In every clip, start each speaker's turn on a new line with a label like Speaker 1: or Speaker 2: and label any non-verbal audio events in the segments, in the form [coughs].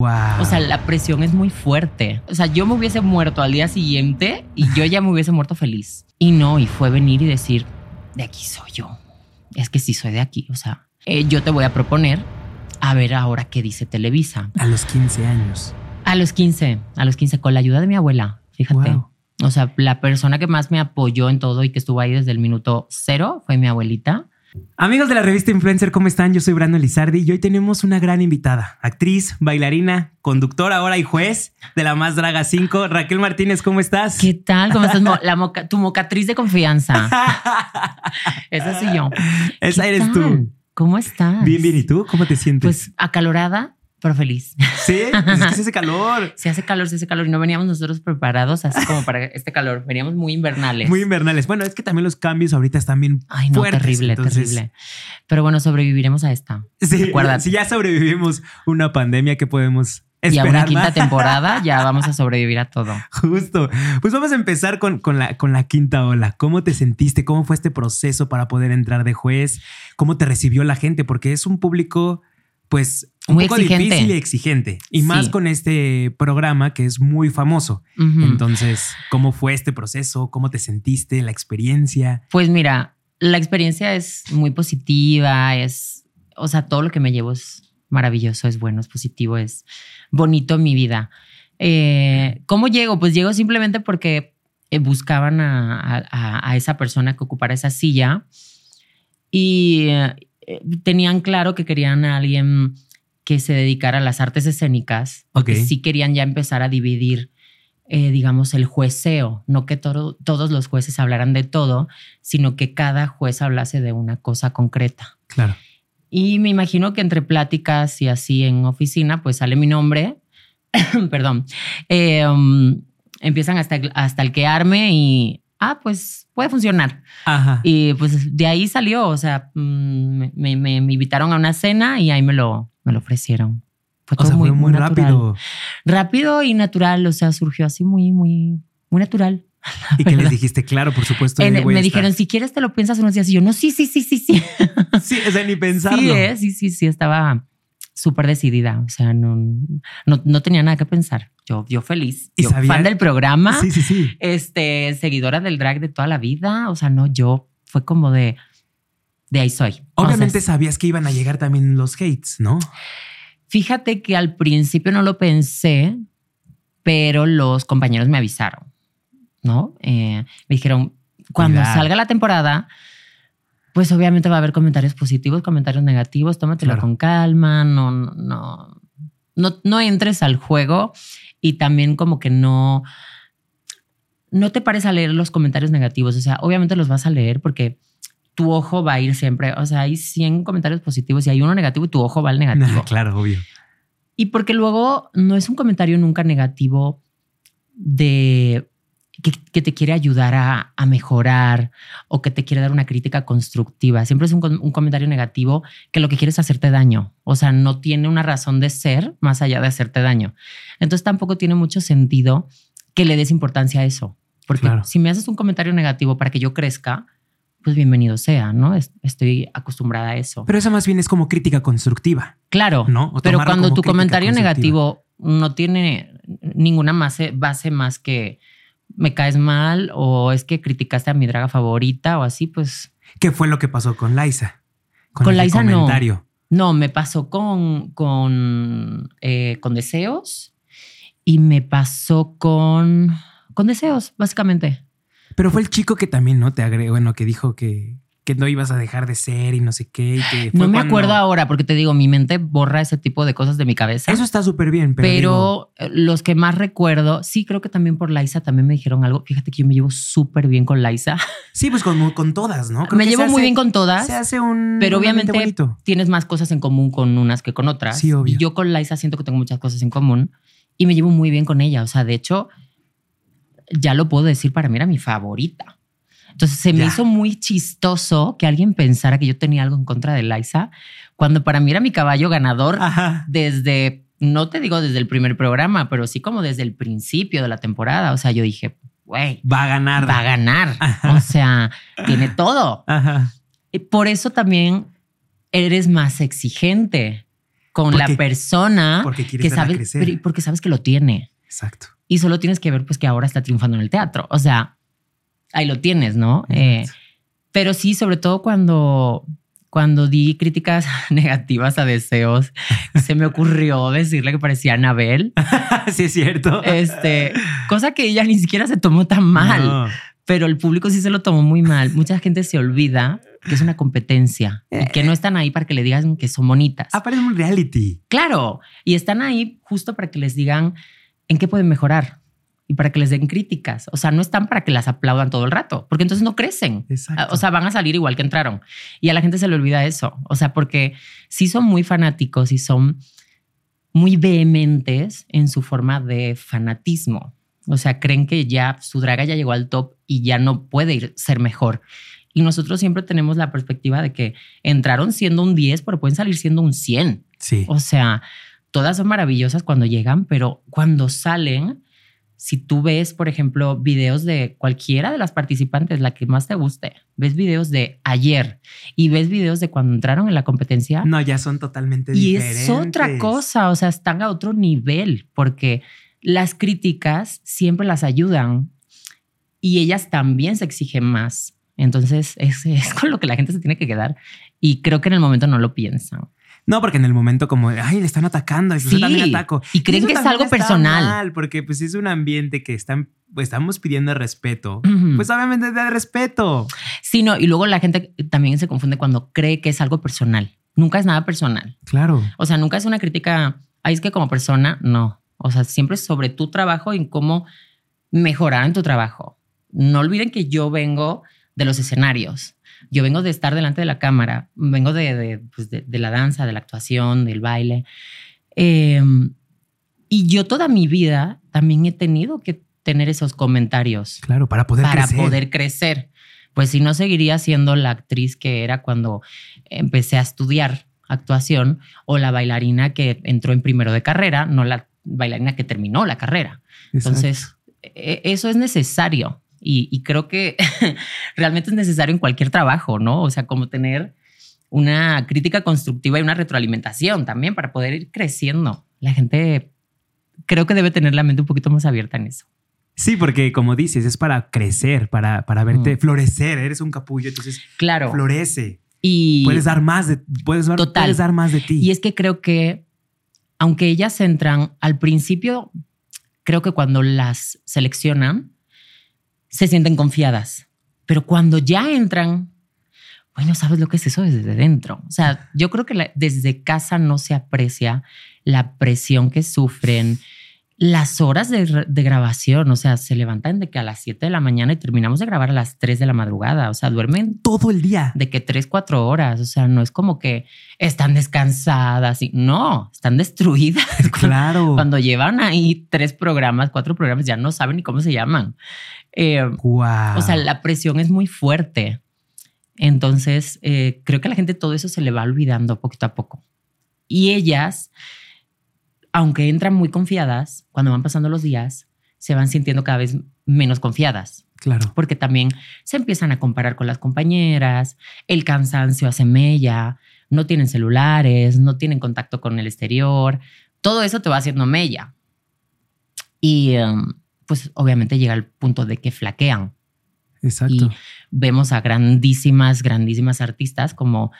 Speaker 1: Wow.
Speaker 2: O sea, la presión es muy fuerte. O sea, yo me hubiese muerto al día siguiente y yo ya me hubiese muerto feliz. Y no, y fue venir y decir, de aquí soy yo. Es que sí soy de aquí. O sea, eh, yo te voy a proponer a ver ahora qué dice Televisa.
Speaker 1: a los 15 años.
Speaker 2: A los 15, a los 15, con la ayuda de mi abuela, fíjate.
Speaker 1: Wow.
Speaker 2: O sea, la persona que más me apoyó en todo y que estuvo ahí desde el minuto cero fue mi abuelita.
Speaker 1: Amigos de la revista Influencer, ¿cómo están? Yo soy Brando Lizardi y hoy tenemos una gran invitada, actriz, bailarina, conductora ahora y juez de la Más Draga 5. Raquel Martínez, ¿cómo estás?
Speaker 2: ¿Qué tal? ¿Cómo estás? Mo- La moca- tu mocatriz de confianza. [laughs] Esa soy yo.
Speaker 1: Esa
Speaker 2: ¿Qué
Speaker 1: eres tú.
Speaker 2: ¿Cómo estás?
Speaker 1: Bien, bien. ¿Y tú? ¿Cómo te sientes?
Speaker 2: Pues acalorada, pero feliz.
Speaker 1: sí, [laughs] pues es que se hace calor.
Speaker 2: Se hace calor, se hace calor y no veníamos nosotros preparados así como para este calor. Veníamos muy invernales.
Speaker 1: Muy invernales. Bueno, es que también los cambios ahorita están bien
Speaker 2: Ay, no,
Speaker 1: fuertes.
Speaker 2: terrible,
Speaker 1: entonces-
Speaker 2: terrible. Pero bueno, sobreviviremos a esta.
Speaker 1: Sí,
Speaker 2: Acuérdate.
Speaker 1: si ya sobrevivimos una pandemia, ¿qué podemos
Speaker 2: Y a
Speaker 1: esperar
Speaker 2: una quinta temporada ya [laughs] vamos a sobrevivir a todo.
Speaker 1: Justo. Pues vamos a empezar con, con la, con la quinta ola. ¿Cómo te sentiste? ¿Cómo fue este proceso para poder entrar de juez? ¿Cómo te recibió la gente? Porque es un público, pues, un
Speaker 2: Muy
Speaker 1: poco
Speaker 2: exigente.
Speaker 1: difícil y exigente. Y más con este programa que es muy famoso. Entonces, ¿cómo fue este proceso? ¿Cómo te sentiste? ¿La experiencia?
Speaker 2: Pues mira, la experiencia es muy positiva, es, o sea, todo lo que me llevo es maravilloso, es bueno, es positivo, es bonito mi vida. Eh, ¿Cómo llego? Pues llego simplemente porque eh, buscaban a, a- a esa persona que ocupara esa silla y eh, tenían claro que querían a alguien que se dedicara a las artes escénicas, porque
Speaker 1: Ok.
Speaker 2: sí querían ya empezar a dividir, eh, digamos, el jueceo, no que todo- todos los jueces hablaran de todo, sino que cada juez hablase de una cosa concreta.
Speaker 1: Claro.
Speaker 2: Y me imagino que entre pláticas y así en oficina, pues sale mi nombre, [coughs] perdón, eh, um, empiezan hasta, hasta alquearme y, ah, pues puede funcionar.
Speaker 1: Ajá.
Speaker 2: Y pues de ahí salió, o sea, mm, me, me- me invitaron a una cena y ahí me lo, me lo ofrecieron. Fue
Speaker 1: o sea, fue muy rápido.
Speaker 2: Rápido y natural, o sea, surgió así muy, muy, muy natural.
Speaker 1: Y [laughs] que les dijiste, claro, por supuesto.
Speaker 2: En- me dijeron, si quieres te lo piensas unos días y yo, no, sí, sí, sí, sí, sí. [laughs]
Speaker 1: Sí, o sea, ni pensarlo.
Speaker 2: Sí, eh, sí, sí, sí, estaba súper decidida, o sea, no, no, no tenía nada que pensar. Yo, yo feliz,
Speaker 1: ¿Y
Speaker 2: yo
Speaker 1: sabía-
Speaker 2: fan del programa,
Speaker 1: Sí, sí, sí.
Speaker 2: este, seguidora del drag de toda la vida, o sea, no, yo fue como de, de ahí soy. O sea,
Speaker 1: Obviamente sabías que iban a llegar también los hates, ¿no?
Speaker 2: Fíjate que al principio no lo pensé, pero los compañeros me avisaron, ¿no? Eh, me dijeron, cuando
Speaker 1: Cuidado.
Speaker 2: salga la temporada, pues obviamente va a haber comentarios positivos, comentarios negativos, tómatelo
Speaker 1: Claro.
Speaker 2: con calma, no, no, no, no, no entres al juego y también como que no, no te pares a leer los comentarios negativos, o sea, obviamente los vas a leer porque tu ojo va a ir siempre, o sea, hay 100 comentarios positivos y hay uno negativo y tu ojo va al [laughs] negativo.
Speaker 1: claro, obvio.
Speaker 2: Y porque luego no es un comentario nunca negativo de que, que te quiere ayudar a, a mejorar o que te quiere dar una crítica constructiva. Siempre es un, un comentario negativo que lo que quiere es hacerte daño. O sea, no tiene una razón de ser más allá de hacerte daño. Entonces tampoco tiene mucho sentido que le des importancia a eso. Porque
Speaker 1: Claro.
Speaker 2: si me haces un comentario negativo para que yo crezca, pues bienvenido sea, ¿no? Es- Estoy acostumbrada a eso.
Speaker 1: Pero eso más bien es como crítica constructiva,
Speaker 2: Claro,
Speaker 1: ¿no? O
Speaker 2: pero cuando tu comentario negativo no tiene ninguna base, base más que me caes mal o es que criticaste a mi draga favorita o así, pues
Speaker 1: ¿Qué fue lo que pasó con Liza?
Speaker 2: Con
Speaker 1: ese
Speaker 2: Liza no.
Speaker 1: comentario.
Speaker 2: no, me pasó con, con, eh, con deseos y me pasó con, con deseos, básicamente.
Speaker 1: Pero fue el chico que también, ¿no? Te agregó, bueno, que dijo que, que no ibas a dejar de ser y no sé qué. y que fue
Speaker 2: No me
Speaker 1: cuando-
Speaker 2: acuerdo ahora porque te digo, mi mente borra ese tipo de cosas de mi cabeza.
Speaker 1: Eso está súper bien, pero.
Speaker 2: Pero, eh, los que más recuerdo, sí creo que también por Liza también me dijeron algo. Fíjate que yo me llevo súper bien con Liza. [laughs]
Speaker 1: sí, pues con, con todas, ¿no? Creo
Speaker 2: me
Speaker 1: que
Speaker 2: llevo muy bien con todas,
Speaker 1: Se hace un.
Speaker 2: pero obviamente
Speaker 1: bonito.
Speaker 2: tienes más cosas en común con unas que con otras.
Speaker 1: Sí, obvio.
Speaker 2: Y yo con Liza siento que tengo muchas cosas en común y me llevo muy bien con ella. O sea, de hecho, ya lo puedo decir, para mí era mi favorita. Entonces se me
Speaker 1: Ya.
Speaker 2: hizo muy chistoso que alguien pensara que yo tenía algo en contra de Liza, cuando para mí era mi caballo ganador
Speaker 1: Ajá.
Speaker 2: desde, no te digo desde el primer programa, pero sí como desde el principio de la temporada. O sea, yo dije, güey,
Speaker 1: Va a ganar.
Speaker 2: va a ganar.
Speaker 1: Ajá.
Speaker 2: O sea, tiene todo.
Speaker 1: Ajá.
Speaker 2: Y por eso también eres más exigente con
Speaker 1: Porque-
Speaker 2: la persona
Speaker 1: porque quieres
Speaker 2: que sabes, porque sabes que lo tiene.
Speaker 1: Exacto.
Speaker 2: Y solo tienes que ver pues que ahora está triunfando en el teatro. O sea, ahí lo tienes, ¿no? Eh, pero sí, sobre todo cuando, cuando di críticas [laughs] negativas a deseos, [laughs] se me ocurrió decirle que parecía Anabel. [laughs]
Speaker 1: sí, es cierto.
Speaker 2: Este, cosa que ella ni siquiera se tomó tan mal,
Speaker 1: No.
Speaker 2: pero el público sí se lo tomó muy mal. Mucha gente se olvida que es una competencia y que no están ahí para que le digan que son bonitas.
Speaker 1: Ah, parece un reality.
Speaker 2: Claro, y están ahí justo para que les digan en qué pueden mejorar y para que les den críticas. O sea, no están para que las aplaudan todo el rato, porque entonces no crecen.
Speaker 1: Exacto.
Speaker 2: O sea, van a salir igual que entraron. Y a la gente se le olvida eso. O sea, porque sí son muy fanáticos y son muy vehementes en su forma de fanatismo. O sea, creen que ya su draga ya llegó al top y ya no puede ir ser mejor. Y nosotros siempre tenemos la perspectiva de que entraron siendo un 10, pero pueden salir siendo un 100.
Speaker 1: sí.
Speaker 2: O sea, todas son maravillosas cuando llegan, pero cuando salen, si tú ves, por ejemplo, videos de cualquiera de las participantes, la que más te guste, ves videos de ayer y ves videos de cuando entraron en la competencia
Speaker 1: No, ya son totalmente
Speaker 2: y
Speaker 1: diferentes.
Speaker 2: es otra cosa, o sea, están a otro nivel porque las críticas siempre las ayudan y ellas también se exigen más. Entonces, es, es con lo que la gente se tiene que quedar y creo que en el momento no lo piensan.
Speaker 1: No, porque en el momento como, ay, le están atacando y pues
Speaker 2: Sí,
Speaker 1: yo también ataco.
Speaker 2: y creen que es algo personal.
Speaker 1: mal, porque pues es un ambiente que están, pues, estamos pidiendo respeto. Pues obviamente de respeto.
Speaker 2: Sí, no, y luego la gente también se confunde cuando cree que es algo personal. Nunca es nada personal.
Speaker 1: Claro.
Speaker 2: O sea, nunca es una crítica, es que como persona, no. O sea, siempre es sobre tu trabajo y cómo mejorar en tu trabajo. No olviden que yo vengo de los escenarios. Yo vengo de estar delante de la cámara, vengo de, de, pues, de- de la danza, de la actuación, del baile. Eh, y yo toda mi vida también he tenido que tener esos comentarios
Speaker 1: Claro, para poder
Speaker 2: para
Speaker 1: crecer.
Speaker 2: poder crecer. Pues si no, seguiría siendo la actriz que era cuando empecé a estudiar actuación o la bailarina que entró en primero de carrera, no la bailarina que terminó la carrera.
Speaker 1: Exacto.
Speaker 2: Entonces, e- eso es necesario y, y creo que [laughs] realmente es necesario en cualquier trabajo, ¿no? O sea, como tener una crítica constructiva y una retroalimentación también para poder ir creciendo. La gente creo que debe tener la mente un poquito más abierta en eso.
Speaker 1: Sí, porque como dices, es para crecer, para, para verte
Speaker 2: Mm.
Speaker 1: florecer. Eres un capullo, entonces
Speaker 2: Claro.
Speaker 1: florece.
Speaker 2: Y
Speaker 1: Puedes dar más de, puedes dar,
Speaker 2: Total.
Speaker 1: puedes dar más de ti.
Speaker 2: Y es que creo que, aunque ellas entran al principio, creo que cuando las seleccionan, se sienten confiadas. Pero cuando ya entran, bueno, sabes lo que es eso desde dentro. O sea, yo creo que desde casa no se aprecia la presión que sufren, las horas de, grabación. O sea, se levantan de que a las 7 de la mañana y terminamos de grabar a las 3 de la madrugada. O sea, duermen
Speaker 1: todo el día.
Speaker 2: de que tres, cuatro horas. O sea, no es como que están descansadas y no, están destruidas. [laughs]
Speaker 1: Claro.
Speaker 2: Cuando llevan ahí tres programas, cuatro programas, ya no saben ni cómo se llaman. Eh,
Speaker 1: Wow.
Speaker 2: O sea, la presión es muy fuerte. Entonces, eh, creo que a la gente todo eso se le va olvidando poquito a poco. Y ellas, aunque entran muy confiadas, cuando van pasando los días, se van sintiendo cada vez menos confiadas
Speaker 1: Claro.
Speaker 2: porque también se empiezan a comparar con las compañeras, el cansancio hace mella, no tienen celulares, no tienen contacto con el exterior, todo eso te va haciendo mella. Y um, pues obviamente llega el punto de que flaquean.
Speaker 1: Exacto.
Speaker 2: Y vemos a grandísimas, grandísimas artistas como,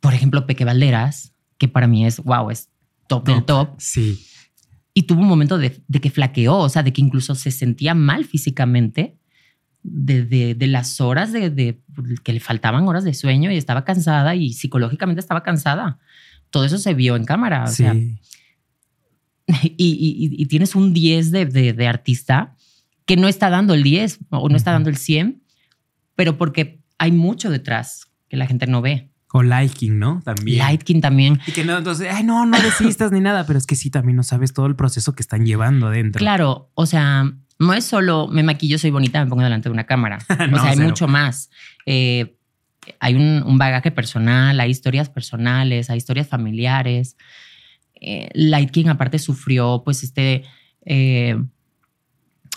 Speaker 2: por ejemplo, Peque Valderas, que para mí es, wow, es top, del top.
Speaker 1: Sí.
Speaker 2: Y tuvo un momento de, de que flaqueó, o sea, de que incluso se sentía mal físicamente de, de- de las horas de, que le faltaban horas de sueño y estaba cansada y psicológicamente estaba cansada. Todo eso se vio en cámara. O
Speaker 1: sí.
Speaker 2: sea, [laughs] y, y- y- y tienes un 10 de, artista que no está dando el 10 o no está dando el 100, pero porque hay mucho detrás que la gente no ve.
Speaker 1: O liking, ¿no? También.
Speaker 2: Lightking también.
Speaker 1: Y que no, entonces, ay, no, no desistas ni nada, pero es que sí, también no sabes todo el proceso que están llevando adentro.
Speaker 2: Claro, o sea, no es solo me maquillo, soy bonita, me pongo delante de una cámara. [laughs]
Speaker 1: No,
Speaker 2: o sea, hay
Speaker 1: cero.
Speaker 2: mucho más. Eh, hay un, un bagaje personal, hay historias personales, hay historias familiares. Eh, Light King aparte sufrió pues este eh,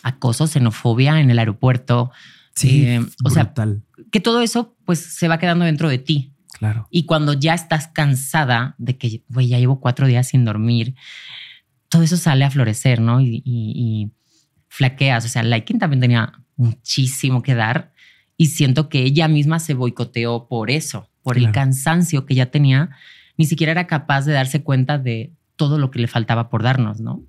Speaker 2: acoso, xenofobia en el aeropuerto.
Speaker 1: Sí,
Speaker 2: Eh, o sea, que todo eso pues se va quedando dentro de ti.
Speaker 1: Claro.
Speaker 2: Y cuando ya estás cansada de que, güey, ya llevo cuatro días sin dormir, todo eso sale a florecer, ¿no? Y, y- y flaqueas. O sea, Laikin también tenía muchísimo que dar y siento que ella misma se boicoteó por eso, por el cansancio que ya tenía. Ni siquiera era capaz de darse cuenta de todo lo que le faltaba por darnos, ¿no?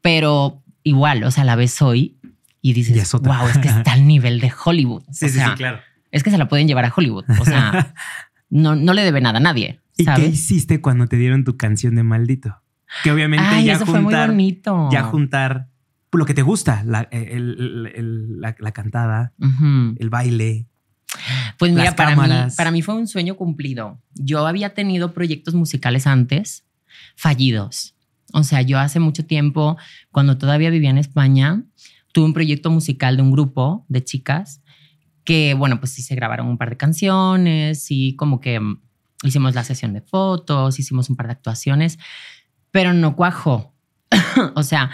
Speaker 2: Pero igual, o sea, la ves hoy y dices,
Speaker 1: es otra.
Speaker 2: wow, es que está al nivel de Hollywood. [laughs]
Speaker 1: Sí,
Speaker 2: o
Speaker 1: sí,
Speaker 2: sea,
Speaker 1: sí, claro.
Speaker 2: es que se la pueden llevar a Hollywood. O sea, [laughs] no, no le debe nada a nadie.
Speaker 1: ¿Y qué
Speaker 2: ¿sabes?
Speaker 1: hiciste cuando te dieron tu canción de maldito? Que obviamente
Speaker 2: Ay,
Speaker 1: ya
Speaker 2: eso fue muy
Speaker 1: juntar,
Speaker 2: bonito.
Speaker 1: ya juntar lo que te gusta, la, el- el- el- la- la cantada, el baile.
Speaker 2: Pues mira,
Speaker 1: las
Speaker 2: para mí, para mí fue un sueño cumplido. Yo había tenido proyectos musicales antes, fallidos. O sea, yo hace mucho tiempo, cuando todavía vivía en España, tuve un proyecto musical de un grupo de chicas que, bueno, pues sí se grabaron un par de canciones y como que mm, hicimos la sesión de fotos, hicimos un par de actuaciones, pero no cuajó. [coughs] o sea,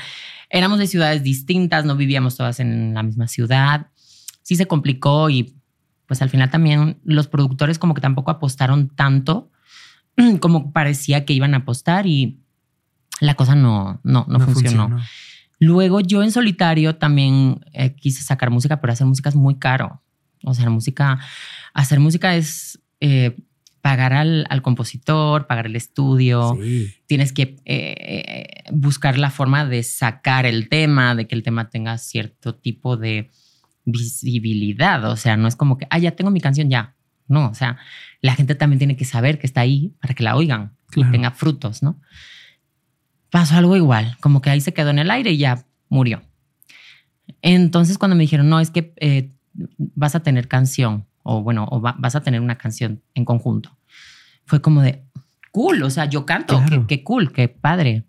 Speaker 2: éramos de ciudades distintas, no vivíamos todas en la misma ciudad. Sí se complicó y pues al final también los productores como que tampoco apostaron tanto [coughs] como parecía que iban a apostar y la cosa no, no, no, funcionó. Luego yo en solitario también eh, quise sacar música, pero hacer música es muy caro. O sea, música, hacer música es eh, pagar al, al compositor, pagar el estudio,
Speaker 1: Sí.
Speaker 2: tienes que eh, eh, buscar la forma de sacar el tema, de que el tema tenga cierto tipo de visibilidad. O sea, no es como que, ah, ya tengo mi canción, ya. No, o sea, la gente también tiene que saber que está ahí para que la oigan
Speaker 1: Claro.
Speaker 2: y tenga frutos, ¿no? Pasó algo igual, como que ahí se quedó en el aire y ya murió. Entonces, cuando me dijeron, no, es que eh, vas a tener canción, o bueno, o va- vas a tener una canción en conjunto, fue como de cool. O sea, yo canto,
Speaker 1: Claro.
Speaker 2: qué, qué cool, qué padre.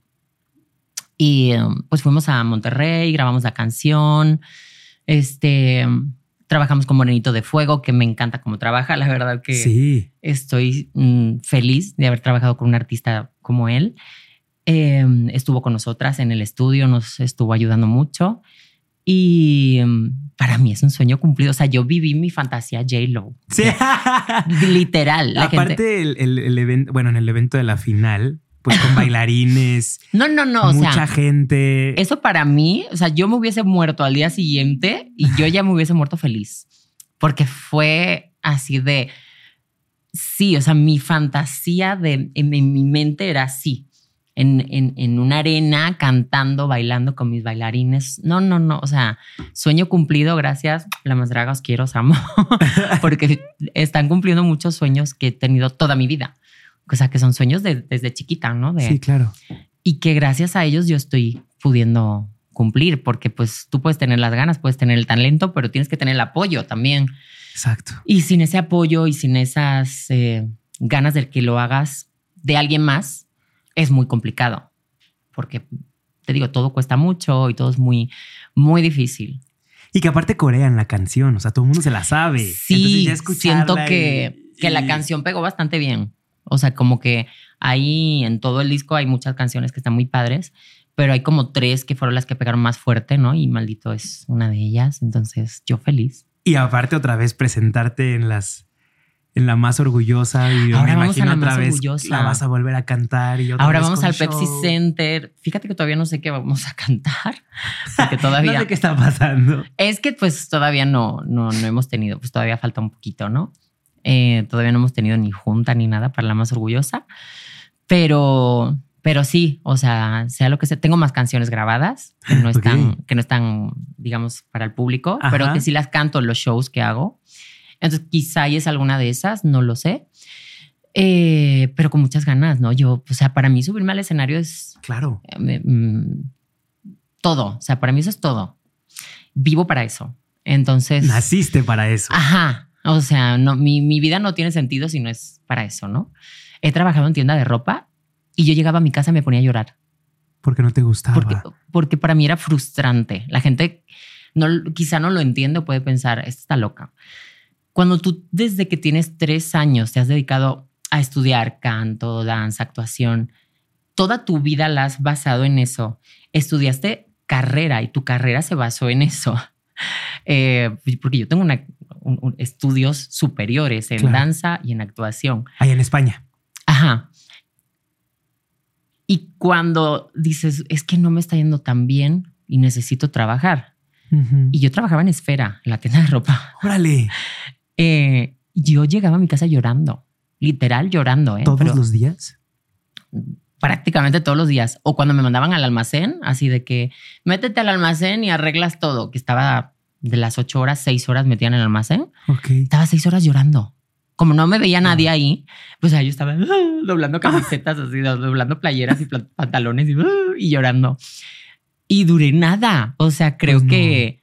Speaker 2: Y um, pues fuimos a Monterrey, grabamos la canción. Este trabajamos con Morenito de Fuego, que me encanta cómo trabaja. La verdad que
Speaker 1: Sí.
Speaker 2: estoy mm, feliz de haber trabajado con un artista como él. Eh, estuvo con nosotras en el estudio, nos estuvo ayudando mucho. Y mm, para mí es un sueño cumplido. O sea, yo viví mi fantasía J-Lo.
Speaker 1: Sí.
Speaker 2: Literal. La
Speaker 1: Aparte,
Speaker 2: gente.
Speaker 1: el, el- el evento, bueno, en el evento de la final, pues con [laughs] bailarines,
Speaker 2: No, no, no. O
Speaker 1: mucha
Speaker 2: sea,
Speaker 1: gente.
Speaker 2: eso para mí, o sea, yo me hubiese muerto al día siguiente y yo ya me hubiese muerto feliz. Porque fue así de. Sí, o sea, mi fantasía de, en, en mi mente era así. En, en, en una arena, cantando, bailando con mis bailarines. No, no, no. O sea, sueño cumplido. Gracias. La más draga, os quiero, os amo. [laughs] Porque están cumpliendo muchos sueños que he tenido toda mi vida. O sea, que son sueños de- desde chiquita, ¿no? De,
Speaker 1: Sí, claro.
Speaker 2: y que gracias a ellos yo estoy pudiendo cumplir, porque pues tú puedes tener las ganas, puedes tener el talento, pero tienes que tener el apoyo también.
Speaker 1: Exacto.
Speaker 2: Y sin ese apoyo y sin esas eh, ganas de que lo hagas de alguien más, es muy complicado, porque te digo, todo cuesta mucho y todo es muy, muy difícil.
Speaker 1: Y que aparte corean la canción, o sea, todo el mundo se la sabe. Entonces,
Speaker 2: Sí,
Speaker 1: ya
Speaker 2: siento que,
Speaker 1: y-
Speaker 2: que la canción pegó bastante bien. O sea, como que ahí en todo el disco hay muchas canciones que están muy padres, pero hay como tres que fueron las que pegaron más fuerte, ¿no? Y Maldito es una de ellas. Entonces, yo feliz.
Speaker 1: Y aparte otra vez presentarte en las en la más orgullosa y yo
Speaker 2: Ahora
Speaker 1: me
Speaker 2: vamos a
Speaker 1: imagino
Speaker 2: la
Speaker 1: otra
Speaker 2: más
Speaker 1: vez
Speaker 2: orgullosa.
Speaker 1: la vas a volver a cantar y otra
Speaker 2: Ahora
Speaker 1: vez
Speaker 2: vamos
Speaker 1: con
Speaker 2: al Pepsi. Center. Fíjate que todavía no sé qué vamos a cantar, porque todavía [laughs]
Speaker 1: no sé qué está pasando.
Speaker 2: es que pues todavía no, no, no hemos tenido, pues todavía falta un poquito, ¿no? Eh, todavía no hemos tenido ni junta ni nada para la más orgullosa, pero, pero sí, o sea, sea lo que sea, tengo más canciones grabadas que no [laughs] están, que no están, digamos, para el público,
Speaker 1: Ajá.
Speaker 2: pero que sí las canto en los shows que hago. Entonces, quizá y es alguna de esas, no lo sé. Eh, pero con muchas ganas, ¿no? Yo, o sea, para mí subirme al escenario es
Speaker 1: Claro.
Speaker 2: eh, mm, todo. O sea, para mí eso es todo. Vivo para eso. Entonces,
Speaker 1: Naciste para eso.
Speaker 2: ajá. O sea, no, mi, mi vida no tiene sentido si no es para eso, ¿no? He trabajado en tienda de ropa y yo llegaba a mi casa y me ponía a llorar
Speaker 1: Porque no te gustaba.
Speaker 2: porque, porque para mí era frustrante. La gente no, quizá no lo entiende o puede pensar, esta está loca. Cuando tú desde que tienes tres años te has dedicado a estudiar canto, danza, actuación, toda tu vida la has basado en eso. Estudiaste carrera y tu carrera se basó en eso. [laughs] Eh, porque yo tengo una, un- un- estudios superiores en
Speaker 1: Claro.
Speaker 2: danza y en actuación.
Speaker 1: Ahí en España.
Speaker 2: Ajá. Y cuando dices, es que no me está yendo tan bien y necesito trabajar. Y yo trabajaba en Esfera, en la tienda de ropa.
Speaker 1: Órale, [laughs]
Speaker 2: Eh, yo llegaba a mi casa llorando, literal llorando, ¿eh?
Speaker 1: todos
Speaker 2: Pero
Speaker 1: los días.
Speaker 2: prácticamente todos los días. O cuando me mandaban al almacén, así de que métete al almacén y arreglas todo, que estaba de las ocho horas, seis horas metida en el almacén.
Speaker 1: Ok.
Speaker 2: Estaba seis horas llorando. Como no me veía nadie ahí, pues ahí yo estaba ah, [laughs] doblando camisetas, así, do- doblando playeras y pantalones y, ah, [laughs] y llorando. Y duré nada. O sea, creo
Speaker 1: Pues no.
Speaker 2: que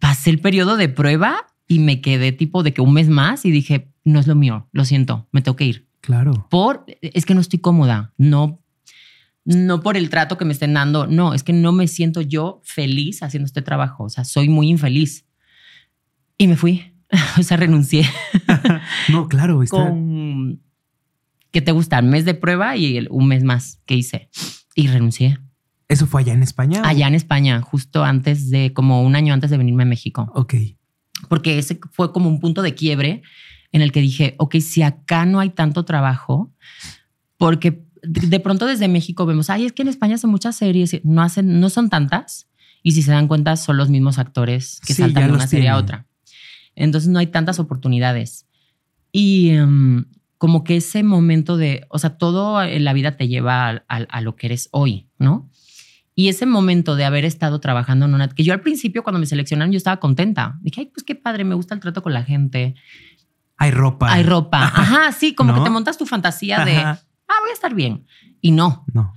Speaker 2: pasé el periodo de prueba y me quedé tipo de que un mes más y dije, no es lo mío, lo siento, me tengo que ir.
Speaker 1: Claro.
Speaker 2: Por, es que no estoy cómoda, no, no por el trato que me estén dando, no, es que no me siento yo feliz haciendo este trabajo, o sea, soy muy infeliz. Y me fui, [laughs] o sea, renuncié [laughs]
Speaker 1: No, claro. Está...
Speaker 2: con, ¿qué te gusta? Mes de prueba y el- un mes más que hice. Y renuncié.
Speaker 1: ¿Eso fue allá en España?
Speaker 2: Allá en España, justo antes de, como un año antes de venirme a México.
Speaker 1: Ok.
Speaker 2: Porque ese fue como un punto de quiebre en el que dije, ok, si acá no hay tanto trabajo, porque de pronto desde México vemos, ay, es que en España hacen muchas series, no hacen, no son tantas, y si se dan cuenta son los mismos actores que
Speaker 1: Sí,
Speaker 2: saltan de una serie a otra. Entonces no hay tantas oportunidades. Y em, como que ese momento de, o sea, todo en la vida te lleva a, a- a lo que eres hoy, ¿no? Y ese momento de haber estado trabajando en una... Que yo al principio cuando me seleccionaron yo estaba contenta. Dije, ay, pues qué padre, me gusta el trato con la gente.
Speaker 1: Hay ropa.
Speaker 2: Hay ropa. [laughs] Ajá, sí, como
Speaker 1: ¿No?
Speaker 2: que te montas tu fantasía de, ah, voy a estar bien. Y no.
Speaker 1: No.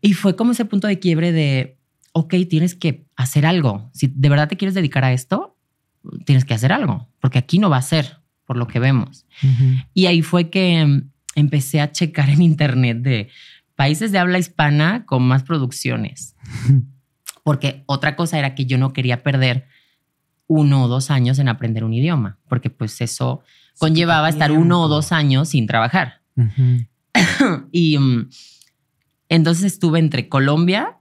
Speaker 2: Y fue como ese punto de quiebre de, ok, tienes que hacer algo. Si de verdad te quieres dedicar a esto, tienes que hacer algo, porque aquí no va a ser, por lo que vemos. Y ahí fue que mm, empecé a checar en internet de países de habla hispana con más producciones. [laughs] Porque otra cosa era que yo no quería perder uno o dos años en aprender un idioma, porque pues eso conllevaba estar uno o dos años sin trabajar. [coughs] Y mm, entonces estuve entre Colombia,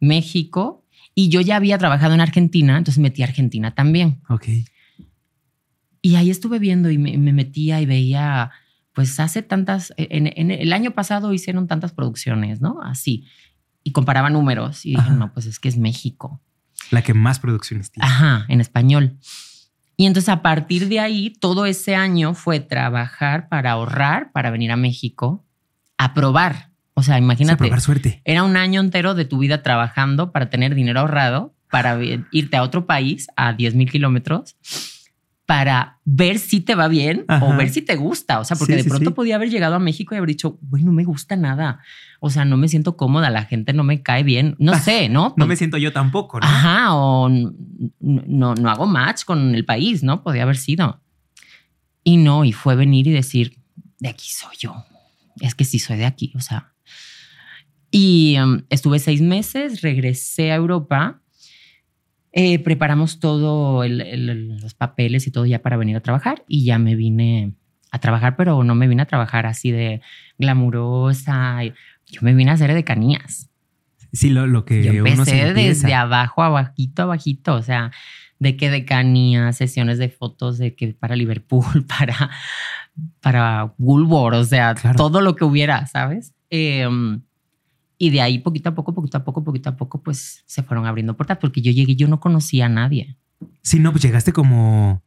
Speaker 2: México, y yo ya había trabajado en Argentina, entonces metí a Argentina también.
Speaker 1: Ok.
Speaker 2: Y ahí estuve viendo y me, me metía y veía, pues hace tantas, en, en el año pasado hicieron tantas producciones, ¿no? Así. Y comparaba números y dije,
Speaker 1: Ajá.
Speaker 2: no, pues es que es México.
Speaker 1: La que más producciones tiene.
Speaker 2: Ajá, en español. Y entonces a partir de ahí, todo ese año fue trabajar para ahorrar, para venir a México, a probar. O sea,
Speaker 1: Sí, a
Speaker 2: imagínate,
Speaker 1: probar suerte.
Speaker 2: era un año entero de tu vida trabajando para tener dinero ahorrado, para irte a otro país a 10 mil kilómetros, para ver si te va bien o ver si te gusta. O sea, porque
Speaker 1: Sí,
Speaker 2: de
Speaker 1: sí,
Speaker 2: pronto
Speaker 1: sí.
Speaker 2: podía haber llegado a México y haber dicho, güey, no me gusta nada. O sea, no me siento cómoda, la gente no me cae bien. No sé, [laughs] ¿no?
Speaker 1: No me siento yo tampoco, ¿no?
Speaker 2: Ajá, o no, no hago match con el país, ¿no? Podía haber sido. Y no, y fue venir y decir, de aquí soy yo. Es que sí soy de aquí, o sea. Y um, estuve seis meses, regresé a Europa, eh, preparamos todo, el- el- los papeles y todo ya para venir a trabajar y ya me vine a trabajar, pero no me vine a trabajar así de glamurosa. Yo me vine a hacer de canías.
Speaker 1: Sí, lo, lo que
Speaker 2: Yo
Speaker 1: uno se
Speaker 2: empecé desde abajo, abajito, abajito. O sea, de que de canía, sesiones de fotos de que para Liverpool, [laughs] para, para Woolworth, o sea,
Speaker 1: Claro.
Speaker 2: todo lo que hubiera, ¿sabes? Eh, y de ahí poquito a poco, poquito a poco, poquito a poco, pues se fueron abriendo puertas porque yo llegué, yo no conocía a nadie.
Speaker 1: Sí, no, pues llegaste como.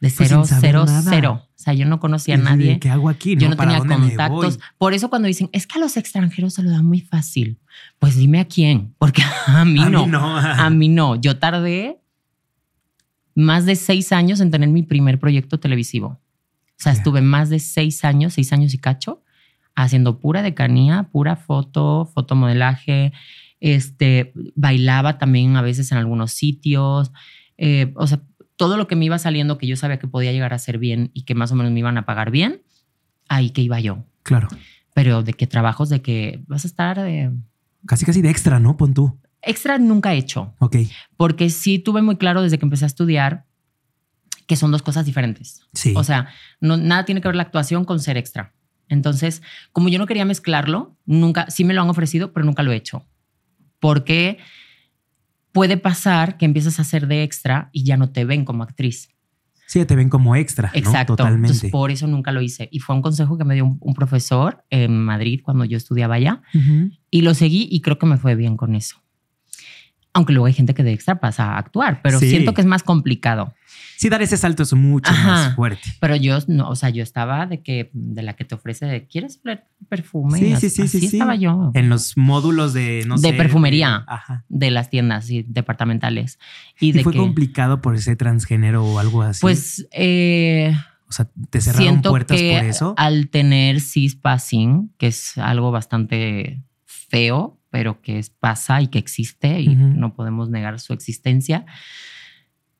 Speaker 2: De
Speaker 1: Pues
Speaker 2: cero,
Speaker 1: saber
Speaker 2: cero,
Speaker 1: nada.
Speaker 2: cero. O sea, yo no conocía a nadie.
Speaker 1: ¿Qué hago aquí?
Speaker 2: Yo no
Speaker 1: ¿Para
Speaker 2: tenía contactos. Por eso cuando dicen, es que a los extranjeros se lo da muy fácil. Pues dime a quién, porque [laughs] a mí
Speaker 1: A
Speaker 2: no.
Speaker 1: mí no.
Speaker 2: A mí no. Yo tardé más de seis años en tener mi primer proyecto televisivo. O sea,
Speaker 1: Ya.
Speaker 2: estuve más de seis años, seis años y cacho, haciendo pura decanía, pura foto, fotomodelaje. Este, bailaba también a veces en algunos sitios. Eh, o sea, todo lo que me iba saliendo que yo sabía que podía llegar a ser bien y que más o menos me iban a pagar bien, ahí que iba yo.
Speaker 1: Claro.
Speaker 2: Pero de qué trabajos, de que vas a estar de
Speaker 1: Casi, casi de extra, ¿no? Pon tú.
Speaker 2: extra nunca he hecho.
Speaker 1: Ok.
Speaker 2: porque sí tuve muy claro desde que empecé a estudiar que son dos cosas diferentes.
Speaker 1: Sí.
Speaker 2: O sea, no, nada tiene que ver la actuación con ser extra. Entonces, como yo no quería mezclarlo, nunca, sí me lo han ofrecido, pero nunca lo he hecho. Porque puede pasar que empiezas a hacer de extra y ya no te ven como actriz.
Speaker 1: Sí, te ven como extra. ¿no?
Speaker 2: Exacto.
Speaker 1: Totalmente.
Speaker 2: Entonces, por eso nunca lo hice. Y fue un consejo que me dio un, un profesor en Madrid cuando yo estudiaba allá. Y lo seguí y creo que me fue bien con eso. Aunque luego hay gente que de extra pasa a actuar, pero
Speaker 1: Sí.
Speaker 2: siento que es más complicado.
Speaker 1: Sí, dar ese salto es mucho
Speaker 2: Ajá.
Speaker 1: más fuerte.
Speaker 2: Pero yo, no, o sea, yo estaba de que, de la que te ofrece, de, ¿quieres oler perfume?
Speaker 1: Sí,
Speaker 2: Y
Speaker 1: sí,
Speaker 2: así-
Speaker 1: sí, sí,
Speaker 2: estaba yo.
Speaker 1: En los módulos de, no
Speaker 2: De
Speaker 1: sé,
Speaker 2: perfumería.
Speaker 1: Ajá.
Speaker 2: de las tiendas y departamentales. Y,
Speaker 1: ¿Y,
Speaker 2: de
Speaker 1: fue
Speaker 2: que,
Speaker 1: complicado por ese transgénero o algo así?
Speaker 2: pues, eh,
Speaker 1: o sea, ¿te cerraron
Speaker 2: siento
Speaker 1: puertas
Speaker 2: que
Speaker 1: por eso?
Speaker 2: al tener cispassing, que es algo bastante feo, pero que pasa y que existe y
Speaker 1: Ujú.
Speaker 2: no podemos negar su existencia,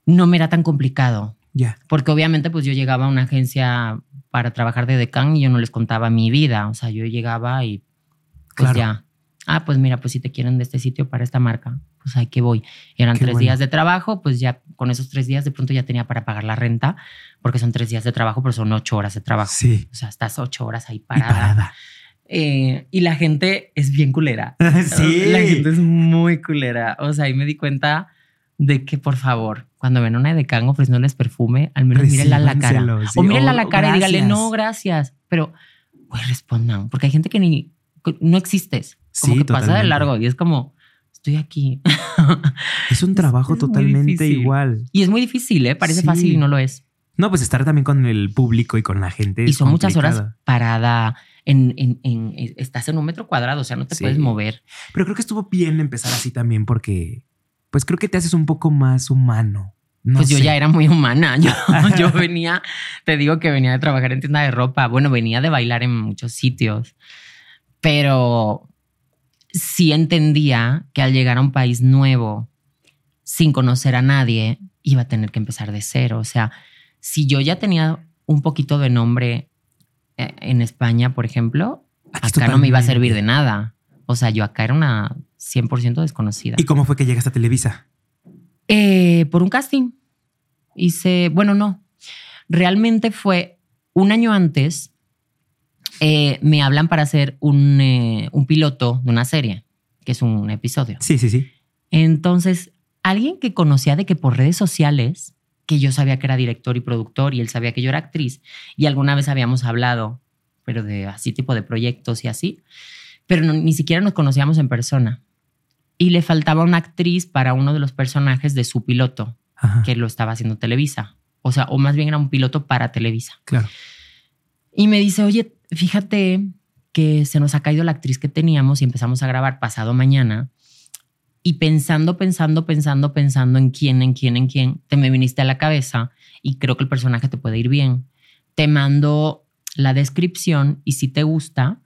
Speaker 2: no me era tan complicado.
Speaker 1: Ya.
Speaker 2: Porque obviamente pues yo llegaba a una agencia para trabajar de decán y yo no les contaba mi vida. O sea, yo llegaba y pues
Speaker 1: Claro.
Speaker 2: ya. Ah, pues mira, pues si te quieren de este sitio para esta marca, pues ahí que voy. Eran
Speaker 1: Qué
Speaker 2: tres
Speaker 1: bueno.
Speaker 2: días de trabajo, pues ya con esos tres días de pronto ya tenía para pagar la renta, porque son tres días de trabajo, pero son ocho horas de trabajo.
Speaker 1: Sí.
Speaker 2: O sea, estás ocho horas ahí
Speaker 1: Y
Speaker 2: parada. Eh, y la gente es bien culera. [laughs]
Speaker 1: sí.
Speaker 2: La gente es muy culera. O sea, ahí me di cuenta de que, por favor, cuando ven una decán ofreciéndoles perfume, al menos mírenla a la cara.
Speaker 1: Sí.
Speaker 2: O mírenla a la
Speaker 1: O
Speaker 2: cara y dígale, no, gracias. Pero, güey, respondan. Porque hay gente que ni, que no existes. Como
Speaker 1: Sí,
Speaker 2: que pasa de largo y es como, estoy aquí. [laughs]
Speaker 1: Es un trabajo
Speaker 2: es
Speaker 1: totalmente igual.
Speaker 2: y es muy difícil, ¿eh? Parece
Speaker 1: Sí.
Speaker 2: fácil y no lo es.
Speaker 1: No, pues estar también con el público y con la gente.
Speaker 2: Y son muchas horas parada. En, en- en- estás en un metro cuadrado, o sea, no te
Speaker 1: Sí.
Speaker 2: puedes mover.
Speaker 1: Pero creo que estuvo bien empezar así también porque, pues creo que te haces un poco más humano. No
Speaker 2: pues yo ya era muy humana. [laughs] Yo, yo venía, te digo que venía de trabajar en tienda de ropa. Bueno, venía de bailar en muchos sitios, pero sí entendía que al llegar a un país nuevo, sin conocer a nadie, iba a tener que empezar de cero. O sea, si yo ya tenía un poquito de nombre eh, en España, por ejemplo,
Speaker 1: Aquí
Speaker 2: acá no me iba a servir de nada. O sea, yo acá era una 100% desconocida.
Speaker 1: ¿Y cómo fue que llegaste a Televisa?
Speaker 2: Eh, por un casting. Hice, bueno, no. Realmente fue un año antes. eh, me hablan para hacer un, eh, un piloto de una serie, que es un episodio.
Speaker 1: Sí, sí, sí.
Speaker 2: Entonces, alguien que conocía de que por redes sociales, que yo sabía que era director y productor y él sabía que yo era actriz y alguna vez habíamos hablado, pero de así tipo de proyectos y así, pero no- ni siquiera nos conocíamos en persona. Y le faltaba una actriz para uno de los personajes de su piloto,
Speaker 1: Ajá.
Speaker 2: que lo estaba haciendo Televisa. O sea, o más bien era un piloto para Televisa.
Speaker 1: Claro.
Speaker 2: Y me dice, oye, fíjate que se nos ha caído la actriz que teníamos y empezamos a grabar pasado mañana. Y pensando, pensando, pensando, pensando en quién, en quién, en quién, te me viniste a la cabeza y creo que el personaje te puede ir bien. Te mando la descripción y si te gusta,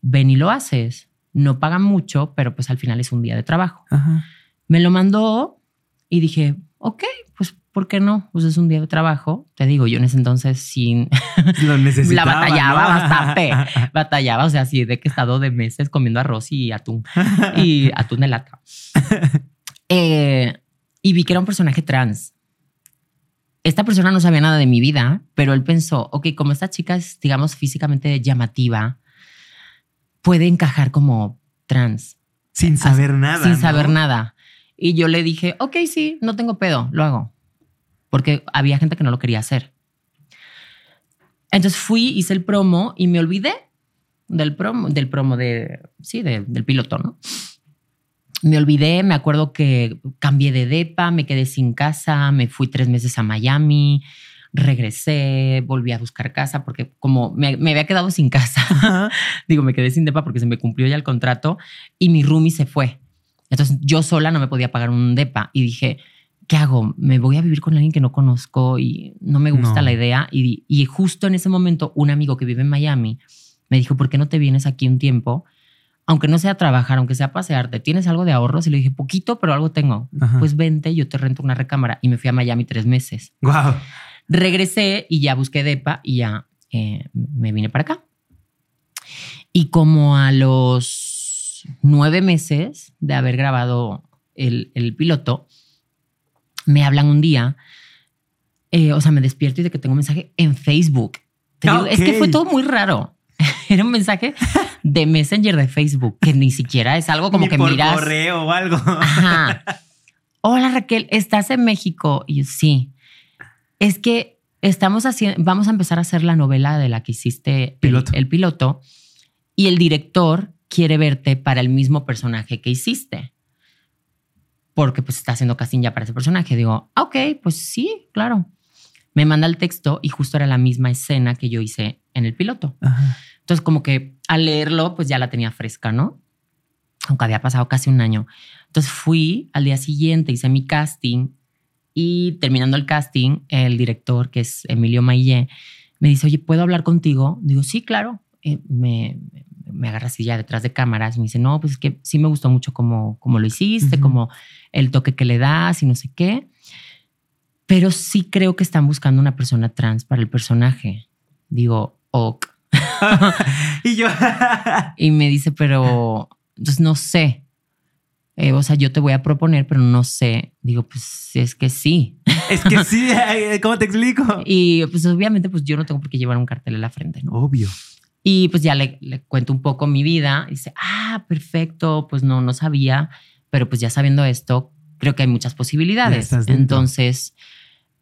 Speaker 2: ven y lo haces. No pagan mucho, pero pues al final es un día de trabajo.
Speaker 1: Ajá.
Speaker 2: Me lo mandó y dije, ok, pues ¿por qué no? Pues es un día de trabajo. Te digo, yo en ese entonces sin [laughs]
Speaker 1: Lo necesitaba. [laughs]
Speaker 2: la batallaba
Speaker 1: ¿no?
Speaker 2: bastante. [laughs] batallaba, o sea, así de que he estado de meses comiendo arroz y atún y atún de lata. [laughs] Eh, y vi que era un personaje trans. Esta persona no sabía nada de mi vida, pero él pensó, ok, como esta chica es, digamos, físicamente llamativa, puede encajar como trans
Speaker 1: Sin saber nada.
Speaker 2: sin
Speaker 1: ¿no?
Speaker 2: saber nada. Y yo le dije, ok, sí, no tengo pedo, lo hago. Porque había gente que no lo quería hacer. Entonces fui, hice el promo y me olvidé del promo, del promo de, sí, de- del piloto, ¿no? Me olvidé, me acuerdo que cambié de depa, me quedé sin casa, me fui tres meses a Miami, regresé, volví a buscar casa porque como me, me había quedado sin casa,
Speaker 1: Ajá. [laughs]
Speaker 2: digo, me quedé sin depa porque se me cumplió ya el contrato y mi roomie se fue. Entonces yo sola no me podía pagar un depa y dije, ¿qué hago? Me voy a vivir con alguien que no conozco y no me gusta
Speaker 1: No.
Speaker 2: la idea. Y, y justo en ese momento un amigo que vive en Miami me dijo, ¿por qué no te vienes aquí un tiempo? Aunque no sea trabajar, aunque sea pasearte, ¿tienes algo de ahorros? Y le dije, poquito, pero algo tengo.
Speaker 1: Ajá.
Speaker 2: Pues vente, yo te rento una recámara. Y me fui a Miami tres meses.
Speaker 1: Guau.
Speaker 2: Regresé y ya busqué DEPA y ya eh, me vine para acá. Y como a los nueve meses de haber grabado el, el piloto, me hablan un día, eh, o sea, me despierto y de que tengo un mensaje en Facebook. Te digo, Es que fue todo muy raro. [laughs] Era un mensaje de Messenger de Facebook, que ni siquiera es algo como
Speaker 1: Ni
Speaker 2: que
Speaker 1: por
Speaker 2: miras.
Speaker 1: correo o algo.
Speaker 2: Ajá. [laughs] Hola Raquel, ¿estás en México? Y yo, sí. Es que estamos haciendo, vamos a empezar a hacer la novela de la que hiciste el-
Speaker 1: Piloto.
Speaker 2: El, piloto y el director quiere verte para el mismo personaje que hiciste. Porque pues está haciendo casting ya para ese personaje. Digo, "Ah, ok, pues sí, claro. Me manda el texto y justo era la misma escena que yo hice en el piloto.
Speaker 1: Ajá.
Speaker 2: Entonces, como que al leerlo, pues ya la tenía fresca, ¿no? Aunque había pasado casi un año. Entonces fui al día siguiente, hice mi casting y terminando el casting, el director, que es Emilio Maillé, me dice, oye, ¿puedo hablar contigo? Digo, sí, claro. Eh, me, me agarra así ya detrás de cámaras y me dice, no, pues es que sí me gustó mucho cómo, cómo lo hiciste,
Speaker 1: Ujú.
Speaker 2: como el toque que le das y no sé qué. Pero sí creo que están buscando una persona trans para el personaje. Digo, ok. [laughs]
Speaker 1: y yo. [laughs]
Speaker 2: Y me dice, pero entonces no sé. Eh, o sea, yo te voy a proponer, pero no sé. Digo, pues es que sí.
Speaker 1: es que sí, [laughs] ¿cómo te explico?
Speaker 2: Y pues obviamente, pues yo no tengo por qué llevar un cartel en la frente, ¿no?
Speaker 1: Obvio.
Speaker 2: Y pues ya le, le cuento un poco mi vida. Y dice, ah, perfecto. Pues no, no sabía. Pero pues ya sabiendo esto, creo que hay muchas posibilidades. Entonces,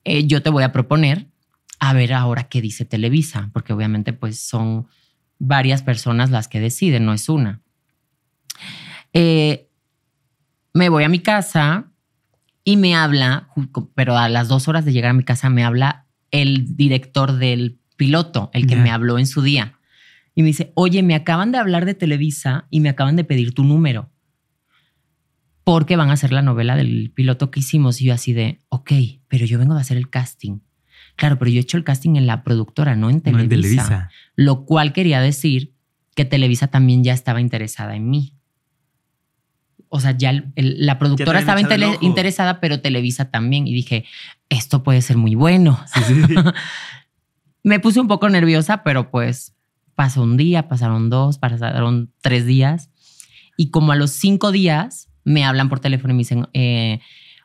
Speaker 2: eh, yo te voy a proponer a ver ahora qué dice Televisa, porque obviamente pues son varias personas las que deciden, no es una. Eh, me voy a mi casa y me habla, pero a las dos horas de llegar a mi casa me habla el director del piloto, el que me habló en su día. Y me dice, oye, me acaban de hablar de Televisa y me acaban de pedir tu número. Porque van a hacer la novela del piloto que hicimos. Y yo así de, ok, pero yo vengo de hacer el casting. Claro, pero yo he hecho el casting en la productora, no en
Speaker 1: No
Speaker 2: Televisa.
Speaker 1: en Televisa.
Speaker 2: Lo cual quería decir que Televisa también ya estaba interesada en mí. O sea, ya el- el- la productora estaba interesada, pero Televisa también. Y dije, esto puede ser muy bueno.
Speaker 1: Sí, sí. [laughs]
Speaker 2: Me puse un poco nerviosa, pero pues pasó un día, pasaron dos, pasaron tres días. Y como a los cinco días me hablan por teléfono y me dicen, eh,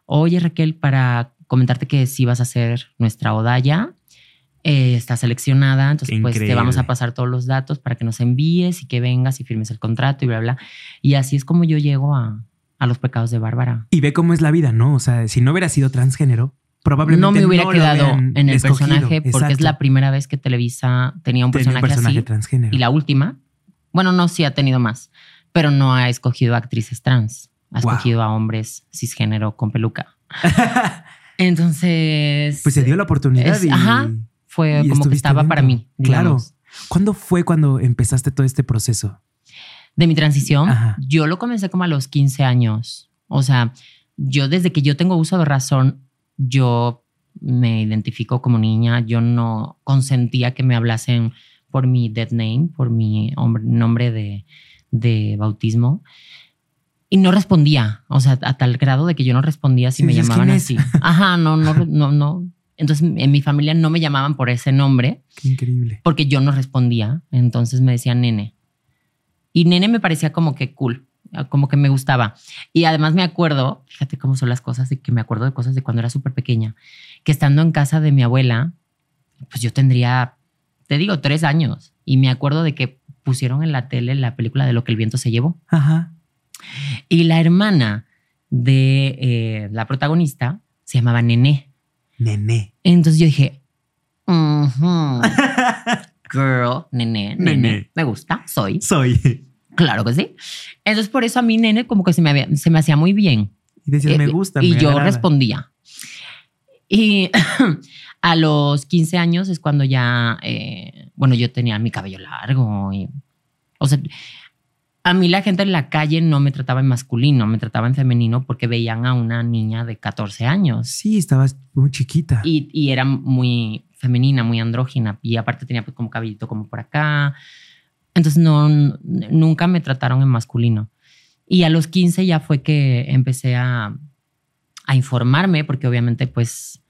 Speaker 2: oye Raquel, para comentarte que sí vas a hacer nuestra Odaya, eh, está seleccionada, entonces pues te vamos a pasar todos los datos para que nos envíes y que vengas y firmes el contrato y bla, bla. Y así es como yo llego a, a los pecados de Bárbara.
Speaker 1: Y ve cómo es la vida, ¿no? O sea, si no hubiera sido transgénero, probablemente
Speaker 2: No me hubiera quedado en el
Speaker 1: escogido.
Speaker 2: personaje porque es la primera vez que Televisa tenía un personaje,
Speaker 1: un personaje
Speaker 2: así.
Speaker 1: transgénero.
Speaker 2: Y la última, bueno, no, sí ha tenido más, pero no ha escogido actrices trans. Ha
Speaker 1: Wow.
Speaker 2: escogido a hombres cisgénero con peluca. [laughs] Entonces.
Speaker 1: pues se dio la oportunidad
Speaker 2: es-
Speaker 1: y,
Speaker 2: ajá, fue
Speaker 1: y
Speaker 2: como que estaba para mí.
Speaker 1: Claro. ¿Cuándo fue cuando empezaste todo este proceso?
Speaker 2: De mi transición,
Speaker 1: Ajá.
Speaker 2: yo lo comencé como a los 15 años. O sea, yo desde que yo tengo uso de razón, yo me identifico como niña. Yo no consentía que me hablasen por mi dead name, por mi nombre de, de bautismo. Y no respondía, o sea, a tal grado de que yo no respondía si
Speaker 1: Sí,
Speaker 2: me llamaban así. Ajá, no, no, no, no. Entonces en mi familia no me llamaban por ese nombre
Speaker 1: Qué increíble.
Speaker 2: porque yo no respondía. Entonces me decían nene. Y nene me parecía como que cool, como que me gustaba. Y además me acuerdo, fíjate cómo son las cosas, de que me acuerdo de cosas de cuando era súper pequeña, que estando en casa de mi abuela, pues yo tendría, te digo, tres años. Y me acuerdo de que pusieron en la tele la película de lo que el viento se llevó.
Speaker 1: Ajá.
Speaker 2: Y la hermana de eh, la protagonista se llamaba Nené.
Speaker 1: Nené.
Speaker 2: Entonces yo dije, "Ujú, girl, nene, nene,
Speaker 1: Nene.
Speaker 2: me gusta, soy.
Speaker 1: Soy.
Speaker 2: Claro que sí. Entonces por eso a mí, nene, como que se me, había- se me hacía muy bien.
Speaker 1: Y decías,
Speaker 2: Eh,
Speaker 1: me gusta.
Speaker 2: Y
Speaker 1: me
Speaker 2: yo
Speaker 1: agrada".
Speaker 2: respondía. Y [clears throat] a los 15 años es cuando ya, eh, bueno, yo tenía mi cabello largo y, o sea, a mí la gente en la calle no me trataba en masculino, me trataba en femenino porque veían a una niña de 14 años
Speaker 1: Sí, estabas muy chiquita.
Speaker 2: y, y era muy femenina, muy andrógina y aparte tenía pues como cabellito como por acá. Entonces no, nunca me trataron en masculino. Y a los 15 ya fue que empecé a, a informarme porque obviamente pues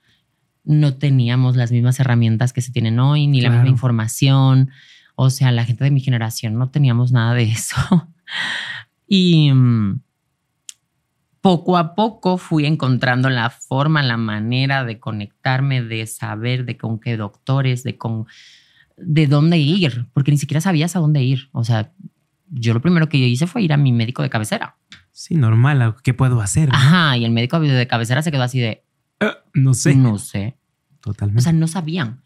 Speaker 2: no teníamos las mismas herramientas que se tienen hoy, ni la misma información. O sea, la gente de mi generación no teníamos nada de eso. [laughs] y mm, poco a poco fui encontrando la forma, la manera de conectarme, de saber de con qué doctores, de con de dónde ir, porque ni siquiera sabías a dónde ir. O sea, yo lo primero que yo hice fue ir a mi médico de cabecera.
Speaker 1: Sí, normal. ¿Qué puedo hacer?
Speaker 2: Ajá, y el médico de cabecera se quedó así de,
Speaker 1: Eh, no sé.
Speaker 2: no sé.
Speaker 1: totalmente.
Speaker 2: O sea, no sabían.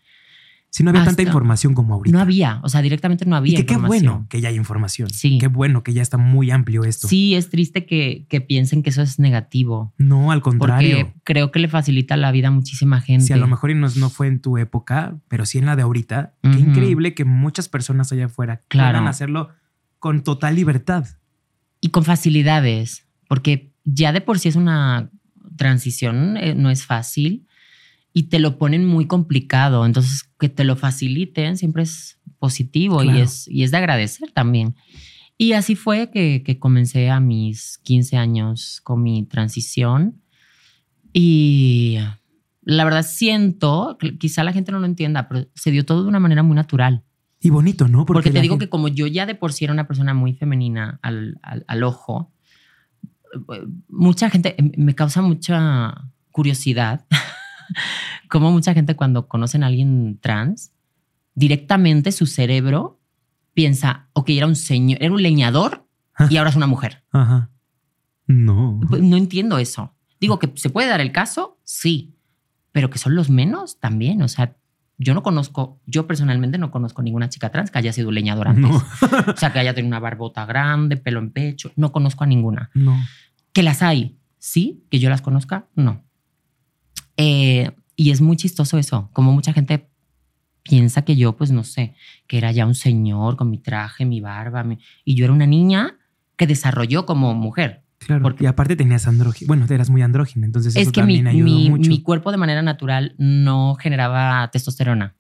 Speaker 1: Si no había tanta información como ahorita.
Speaker 2: No había, o sea, directamente no había.
Speaker 1: Y que qué bueno que ya hay información.
Speaker 2: Sí.
Speaker 1: Qué bueno que ya está muy amplio esto.
Speaker 2: Sí, es triste que, que piensen que eso es negativo.
Speaker 1: No, al contrario.
Speaker 2: Porque creo que le facilita la vida a muchísima gente.
Speaker 1: Si a lo mejor y no, no fue en tu época, pero sí en la de ahorita, qué increíble que muchas personas allá afuera
Speaker 2: Claro.
Speaker 1: puedan hacerlo con total libertad.
Speaker 2: Y con facilidades, porque ya de por sí es una transición, eh, no es fácil y te lo ponen muy complicado. Entonces, que te lo faciliten siempre es positivo y,
Speaker 1: Claro.
Speaker 2: es, y es de agradecer también. Y así fue que, que comencé a mis 15 años con mi transición. Y la verdad siento, quizá la gente no lo entienda, pero se dio todo de una manera muy natural.
Speaker 1: Y bonito, ¿no?
Speaker 2: Porque, te
Speaker 1: la
Speaker 2: digo
Speaker 1: gente-
Speaker 2: que como yo ya de por sí era una persona muy femenina al, al- al ojo, eh, mucha gente eh, me causa mucha curiosidad. [laughs] [laughs] como mucha gente cuando conocen a alguien trans, directamente su cerebro piensa, ok, era un señor, era un leñador y ahora es una mujer.
Speaker 1: Ajá. No.
Speaker 2: Pues, No entiendo eso. Digo que se puede dar el caso, sí, pero que son los menos también. O sea, yo no conozco, yo personalmente no conozco ninguna chica trans que haya sido leñadora antes.
Speaker 1: No.
Speaker 2: O sea, que haya tenido una barbota grande, pelo en pecho. No conozco a ninguna.
Speaker 1: No.
Speaker 2: Que las hay, sí, que yo las conozca, no. Eh, y es muy chistoso eso, como mucha gente piensa que yo, pues no sé, que era ya un señor con mi traje, mi barba, mi- y yo era una niña que desarrolló como mujer.
Speaker 1: Claro.
Speaker 2: Porque-
Speaker 1: y aparte tenías andrógino. Bueno, eras muy andrógina, entonces
Speaker 2: es
Speaker 1: eso
Speaker 2: que mi,
Speaker 1: ayudó
Speaker 2: mi-
Speaker 1: mucho.
Speaker 2: mi cuerpo de manera natural no generaba testosterona.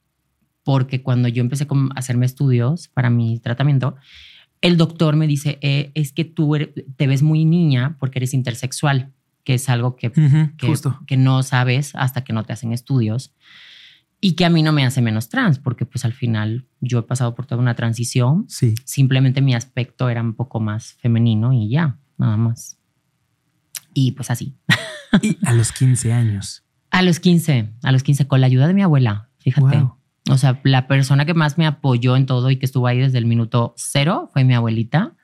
Speaker 2: Porque cuando yo empecé a hacerme estudios para mi tratamiento, el doctor me dice, eh, es que tú eres- te ves muy niña porque eres intersexual, que es algo que, que, no sabes hasta que no te hacen estudios. Y que a mí no me hace menos trans, porque pues al final yo he pasado por toda una transición.
Speaker 1: Sí.
Speaker 2: Simplemente mi aspecto era un poco más femenino y ya, nada más. Y pues así.
Speaker 1: Y a los 15 años.
Speaker 2: A los 15, a los 15, con la ayuda de mi abuela, fíjate.
Speaker 1: Wow.
Speaker 2: O sea, la persona que más me apoyó en todo y que estuvo ahí desde el minuto cero fue mi abuelita.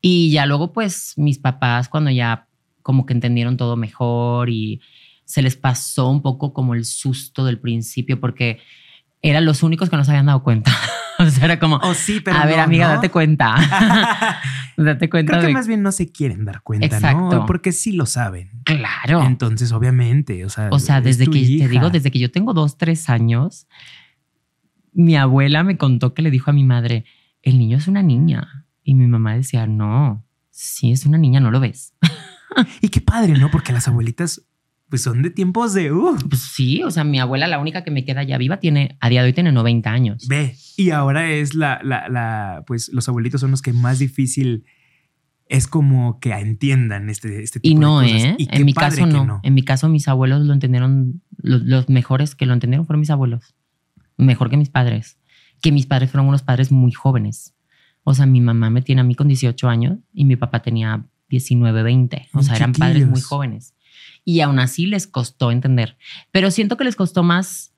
Speaker 2: Y ya luego, pues, mis papás, cuando ya como que entendieron todo mejor y se les pasó un poco como el susto del principio, porque eran los únicos que no se habían dado cuenta. [laughs] o sea, era como,
Speaker 1: Oh, sí, pero.
Speaker 2: a ver, amiga,
Speaker 1: ¿no?
Speaker 2: date cuenta. [laughs] date cuenta
Speaker 1: Creo que
Speaker 2: de...
Speaker 1: más bien no se quieren dar cuenta,
Speaker 2: Exacto.
Speaker 1: ¿no? Porque sí lo saben.
Speaker 2: Claro.
Speaker 1: Entonces, obviamente, o sea.
Speaker 2: O sea,
Speaker 1: es
Speaker 2: desde que te digo, desde que yo tengo dos, tres años, mi abuela me contó que le dijo a mi madre, el niño es una niña. Y mi mamá decía, no, sí es una niña, no lo ves. [laughs] [laughs]
Speaker 1: Y qué padre, ¿no? Porque las abuelitas, pues son de tiempos de. Uh,
Speaker 2: Pues sí, o sea, mi abuela, la única que me queda ya viva, tiene, a día de hoy tiene 90 años.
Speaker 1: ve. Y ahora es la, la, la. Pues los abuelitos son los que más difícil es como que entiendan este, este tipo
Speaker 2: Y no,
Speaker 1: de cosas.
Speaker 2: ¿eh?
Speaker 1: Y
Speaker 2: En mi caso
Speaker 1: que
Speaker 2: no. En mi caso mis abuelos lo entendieron, los, los mejores que lo entendieron fueron mis abuelos. Mejor que mis padres. Que mis padres fueron unos padres muy jóvenes. O sea, mi mamá me tiene a mí con 18 años y mi papá tenía 19, 20. O sea, eran padres muy jóvenes. Y aún así les costó entender. Pero siento que les costó más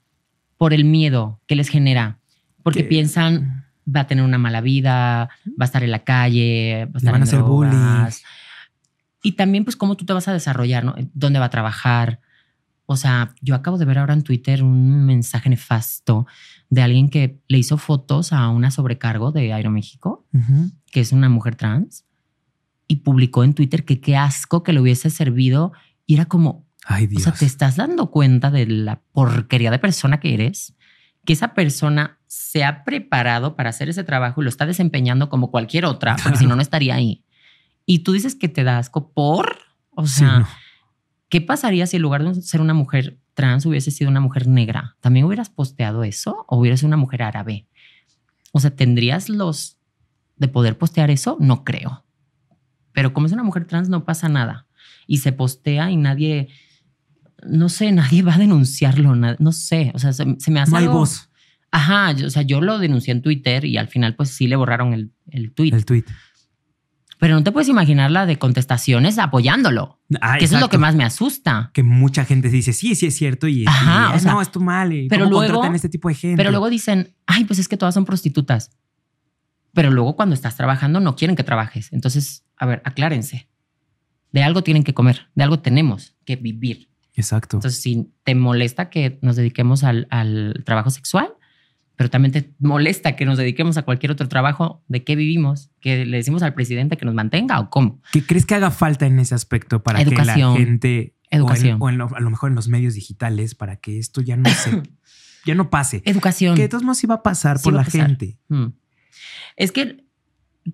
Speaker 2: por el miedo que les genera. Porque
Speaker 1: Que-
Speaker 2: piensan, va a tener una mala vida, va a estar en la calle, va a estar
Speaker 1: van a hacer bullying.
Speaker 2: Y también, pues, cómo tú te vas a desarrollar, ¿no? ¿Dónde va a trabajar? O sea, yo acabo de ver ahora en Twitter un mensaje nefasto de alguien que le hizo fotos a una sobrecargo de Aeroméxico,
Speaker 1: Ujú.
Speaker 2: que es una mujer trans, y publicó en Twitter que qué asco que le hubiese servido. Y era como,
Speaker 1: Ay, Dios.
Speaker 2: o sea, ¿te estás dando cuenta de la porquería de persona que eres? Que esa persona se ha preparado para hacer ese trabajo y lo está desempeñando como cualquier otra, porque si no, no estaría ahí. Y tú dices que te da asco por, o
Speaker 1: Sí,
Speaker 2: sea,
Speaker 1: no.
Speaker 2: ¿qué pasaría si en lugar de ser una mujer trans hubiese sido una mujer negra? ¿También hubieras posteado eso o hubieras sido una mujer árabe? O sea, ¿tendrías los de poder postear eso? No creo. Pero como es una mujer trans, no pasa nada. Y se postea y nadie, no sé, [laughs] nadie va a denunciarlo. No sé, o sea, se, se me hace.
Speaker 1: No hay
Speaker 2: algo-
Speaker 1: voz.
Speaker 2: Ajá, yo- o sea, yo lo denuncié en Twitter y al final, pues sí le borraron el, el tweet.
Speaker 1: El tweet.
Speaker 2: Pero no te puedes imaginar la de contestaciones apoyándolo.
Speaker 1: Ah,
Speaker 2: que eso es lo que más me asusta.
Speaker 1: Que mucha gente dice, sí, sí es cierto. Y,
Speaker 2: Ajá,
Speaker 1: y,
Speaker 2: o sea,
Speaker 1: no, es tu mal. Y
Speaker 2: pero
Speaker 1: ¿cómo
Speaker 2: luego-
Speaker 1: este tipo de gente.
Speaker 2: Pero luego dicen, ay, pues es que todas son prostitutas. Pero luego cuando estás trabajando no quieren que trabajes. Entonces, a ver, aclárense. De algo tienen que comer, de algo tenemos que vivir.
Speaker 1: Exacto.
Speaker 2: Entonces, si te molesta que nos dediquemos al, al trabajo sexual, pero también te molesta que nos dediquemos a cualquier otro trabajo, ¿de qué vivimos? ¿Que le decimos al presidente que nos mantenga o cómo?
Speaker 1: ¿Qué crees que haga falta en ese aspecto para
Speaker 2: Educación.
Speaker 1: que la gente,
Speaker 2: Educación.
Speaker 1: o, en, o en lo- a lo mejor en los medios digitales, para que esto ya no se, [coughs] ya no pase?
Speaker 2: Educación.
Speaker 1: Que de todos modos iba a pasar
Speaker 2: Sí
Speaker 1: por la
Speaker 2: pasar.
Speaker 1: gente.
Speaker 2: Mm. Es que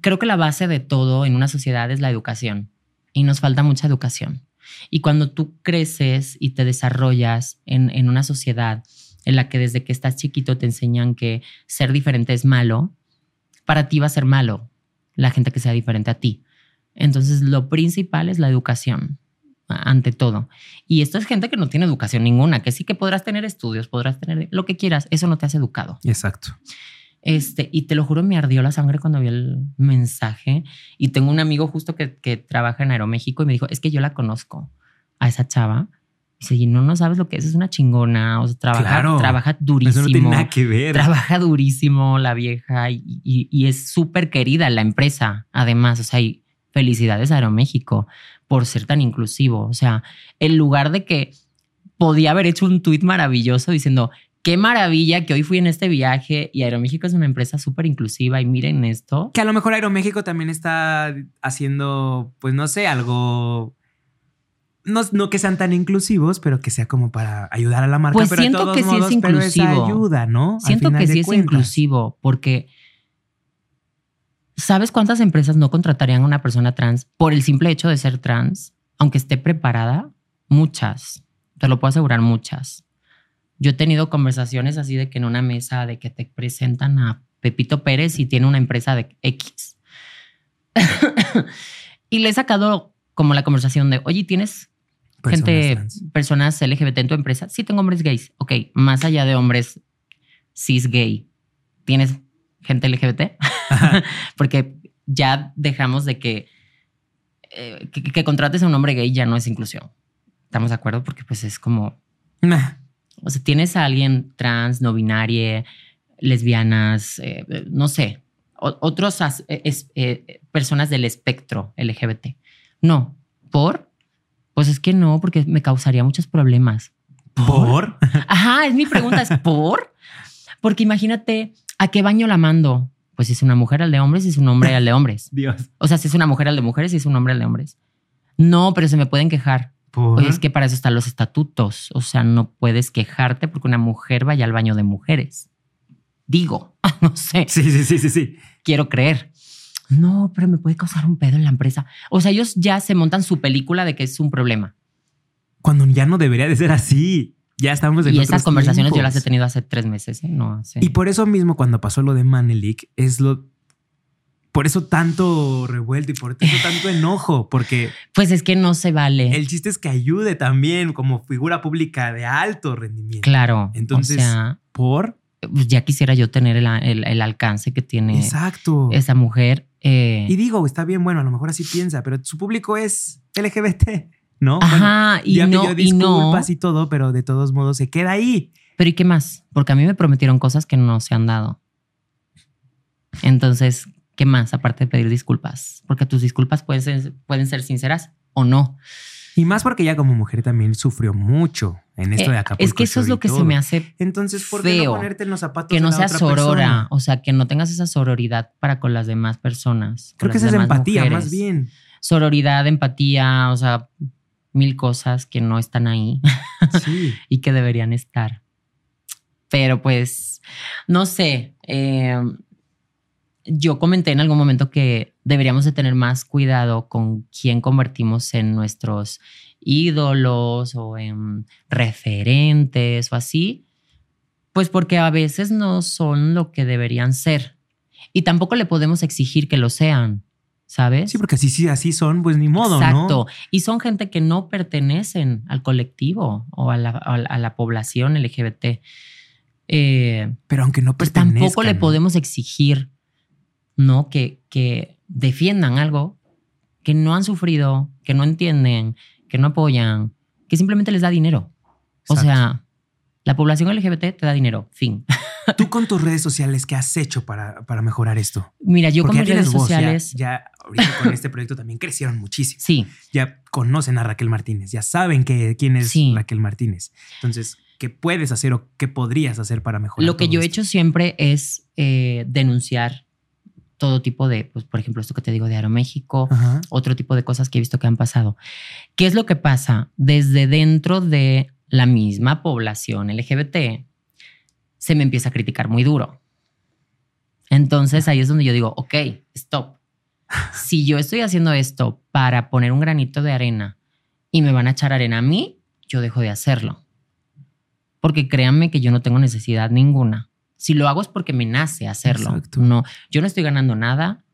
Speaker 2: creo que la base de todo en una sociedad es la educación y nos falta mucha educación. Y cuando tú creces y te desarrollas en, en una sociedad en la que desde que estás chiquito te enseñan que ser diferente es malo, para ti va a ser malo la gente que sea diferente a ti. Entonces lo principal es la educación ante todo. Y esto es gente que no tiene educación ninguna, que sí que podrás tener estudios, podrás tener lo que quieras, eso no te hace educado.
Speaker 1: Exacto.
Speaker 2: Este, y te lo juro, me ardió la sangre cuando vi el mensaje. Y tengo un amigo justo que, que trabaja en Aeroméxico y me dijo, es que yo la conozco a esa chava. Dice, y no, no sabes lo que es, es una chingona. O sea, trabaja,
Speaker 1: Claro.
Speaker 2: trabaja
Speaker 1: Eso
Speaker 2: durísimo.
Speaker 1: no tiene nada que ver.
Speaker 2: Trabaja durísimo la vieja y, y- y es súper querida la empresa. Además, o sea, y felicidades a Aeroméxico por ser tan inclusivo. O sea, en lugar de que podía haber hecho un tuit maravilloso diciendo, qué maravilla que hoy fui en este viaje y Aeroméxico es una empresa súper inclusiva y miren esto.
Speaker 1: Que a lo mejor Aeroméxico también está haciendo, pues no sé, algo. No, no que sean tan inclusivos, pero que sea como para ayudar a la marca.
Speaker 2: Pues
Speaker 1: pero de
Speaker 2: siento
Speaker 1: todos
Speaker 2: que sí es
Speaker 1: modos, pero esa
Speaker 2: inclusivo.
Speaker 1: ayuda, ¿no?
Speaker 2: Siento que
Speaker 1: de
Speaker 2: sí es
Speaker 1: cuentas.
Speaker 2: inclusivo porque ¿sabes cuántas empresas no contratarían a una persona trans por el simple hecho de ser trans, aunque esté preparada? Muchas, te lo puedo asegurar, muchas. Yo he tenido conversaciones así de que en una mesa de que te presentan a Pepito Pérez y tiene una empresa de X. [laughs] y le he sacado como la conversación de, oye, ¿tienes
Speaker 1: Personas
Speaker 2: gente,
Speaker 1: trans.
Speaker 2: personas LGBT en tu empresa? Sí, tengo hombres gays. Ok, más allá de hombres cis gay, ¿tienes gente LGBT? [laughs] Porque ya dejamos de que, eh, que, que contrates a un hombre gay ya no es inclusión. ¿Estamos de acuerdo? Porque pues es como,
Speaker 1: Nah.
Speaker 2: O sea, tienes a alguien trans, no binaria, lesbianas, eh, no sé, o- otros as- eh, es- eh, personas del espectro LGBT. No, por, pues es que no, porque me causaría muchos problemas.
Speaker 1: ¿Por?
Speaker 2: Ajá, es mi pregunta, es por. Porque imagínate, ¿a qué baño la mando? Pues si es una mujer al de hombres, si es un hombre al de hombres. [laughs]
Speaker 1: Dios.
Speaker 2: O sea, si es una mujer al de mujeres, si es un hombre al de hombres. No, pero se me pueden quejar.
Speaker 1: ¿Por?
Speaker 2: Oye, es que para eso están los estatutos. O sea, no puedes quejarte porque una mujer vaya al baño de mujeres. Digo, [laughs] no sé,
Speaker 1: Sí, sí, sí, sí, sí.
Speaker 2: quiero creer. No, pero me puede causar un pedo en la empresa. O sea, ellos ya se montan su película de que es un problema.
Speaker 1: Cuando ya no debería de ser así. Ya estamos en
Speaker 2: Y esas conversaciones yo las he tenido hace tres meses, ¿eh? no hace.
Speaker 1: Y por eso mismo, cuando pasó lo de Manelik, es lo. Por eso tanto revuelto y por eso tanto enojo, porque
Speaker 2: Pues es que no se vale.
Speaker 1: el chiste es que ayude también como figura pública de alto rendimiento.
Speaker 2: claro.
Speaker 1: Entonces-
Speaker 2: o sea,
Speaker 1: Por.
Speaker 2: pues ya quisiera yo tener el, el- el alcance que tiene
Speaker 1: Exacto.
Speaker 2: esa mujer. eh,
Speaker 1: Y digo, está bien, bueno, a lo mejor así piensa, pero su público es LGBT, ¿no? Bueno,
Speaker 2: Ajá, y
Speaker 1: ya
Speaker 2: no,
Speaker 1: pidió
Speaker 2: y no.
Speaker 1: disculpas y todo, pero de todos modos se queda ahí.
Speaker 2: Pero ¿y qué más? Porque a mí me prometieron cosas que no se han dado. Entonces, ¿qué más aparte de pedir disculpas? Porque tus disculpas pueden ser, pueden ser sinceras o no.
Speaker 1: Y más porque ella como mujer también sufrió mucho en esto
Speaker 2: Eh,
Speaker 1: de Acapulco.
Speaker 2: es que eso es lo que se me hace
Speaker 1: Entonces, ¿por qué
Speaker 2: feo.
Speaker 1: no ponerte en los zapatos
Speaker 2: que
Speaker 1: de
Speaker 2: no
Speaker 1: la
Speaker 2: seas
Speaker 1: otra
Speaker 2: sorora,
Speaker 1: persona?
Speaker 2: o sea, que no tengas esa sororidad para con las demás personas.
Speaker 1: Creo que esa es empatía,
Speaker 2: mujeres.
Speaker 1: más bien.
Speaker 2: Sororidad, empatía, o sea, mil cosas que no están ahí [laughs]
Speaker 1: Sí.
Speaker 2: y que deberían estar. Pero pues, no sé, eh, yo comenté en algún momento que deberíamos de tener más cuidado con quién convertimos en nuestros ídolos o en referentes o así, pues porque a veces no son lo que deberían ser. Y tampoco le podemos exigir que lo sean, ¿sabes?
Speaker 1: Sí, porque así, sí, así son, pues ni modo,
Speaker 2: Exacto.
Speaker 1: ¿no?
Speaker 2: Y son gente que no pertenecen al colectivo o a la, a la- población LGBT. Eh,
Speaker 1: Pero aunque no
Speaker 2: pues
Speaker 1: pertenezcan.
Speaker 2: tampoco le podemos exigir, ¿no? Que, que defiendan algo que no han sufrido, que no entienden, que no apoyan, que simplemente les da dinero. O
Speaker 1: Exacto.
Speaker 2: sea, la población LGBT te da dinero, fin. [laughs]
Speaker 1: Tú con tus redes sociales, ¿qué has hecho para, para mejorar esto?
Speaker 2: Mira, yo
Speaker 1: Porque
Speaker 2: con mis redes
Speaker 1: voz, ya-
Speaker 2: sociales.
Speaker 1: Ya, ahorita con este proyecto también crecieron muchísimo.
Speaker 2: Sí,
Speaker 1: Ya conocen a Raquel Martínez, ya saben que, quién es
Speaker 2: Sí.
Speaker 1: Raquel Martínez. Entonces, ¿qué puedes hacer o qué podrías hacer para mejorar?
Speaker 2: lo que yo he hecho siempre es eh, denunciar todo tipo de, pues, por ejemplo, esto que te digo de Aeroméxico,
Speaker 1: Ajá.
Speaker 2: otro tipo de cosas que he visto que han pasado. ¿Qué es lo que pasa? Desde dentro de la misma población LGBT, se me empieza a criticar muy duro. Entonces ahí es donde yo digo, ok, stop. Si yo estoy haciendo esto para poner un granito de arena y me van a echar arena a mí, yo dejo de hacerlo. Porque créanme que yo no tengo necesidad ninguna. Si lo hago es porque me nace hacerlo.
Speaker 1: Exacto.
Speaker 2: No, yo no estoy ganando nada.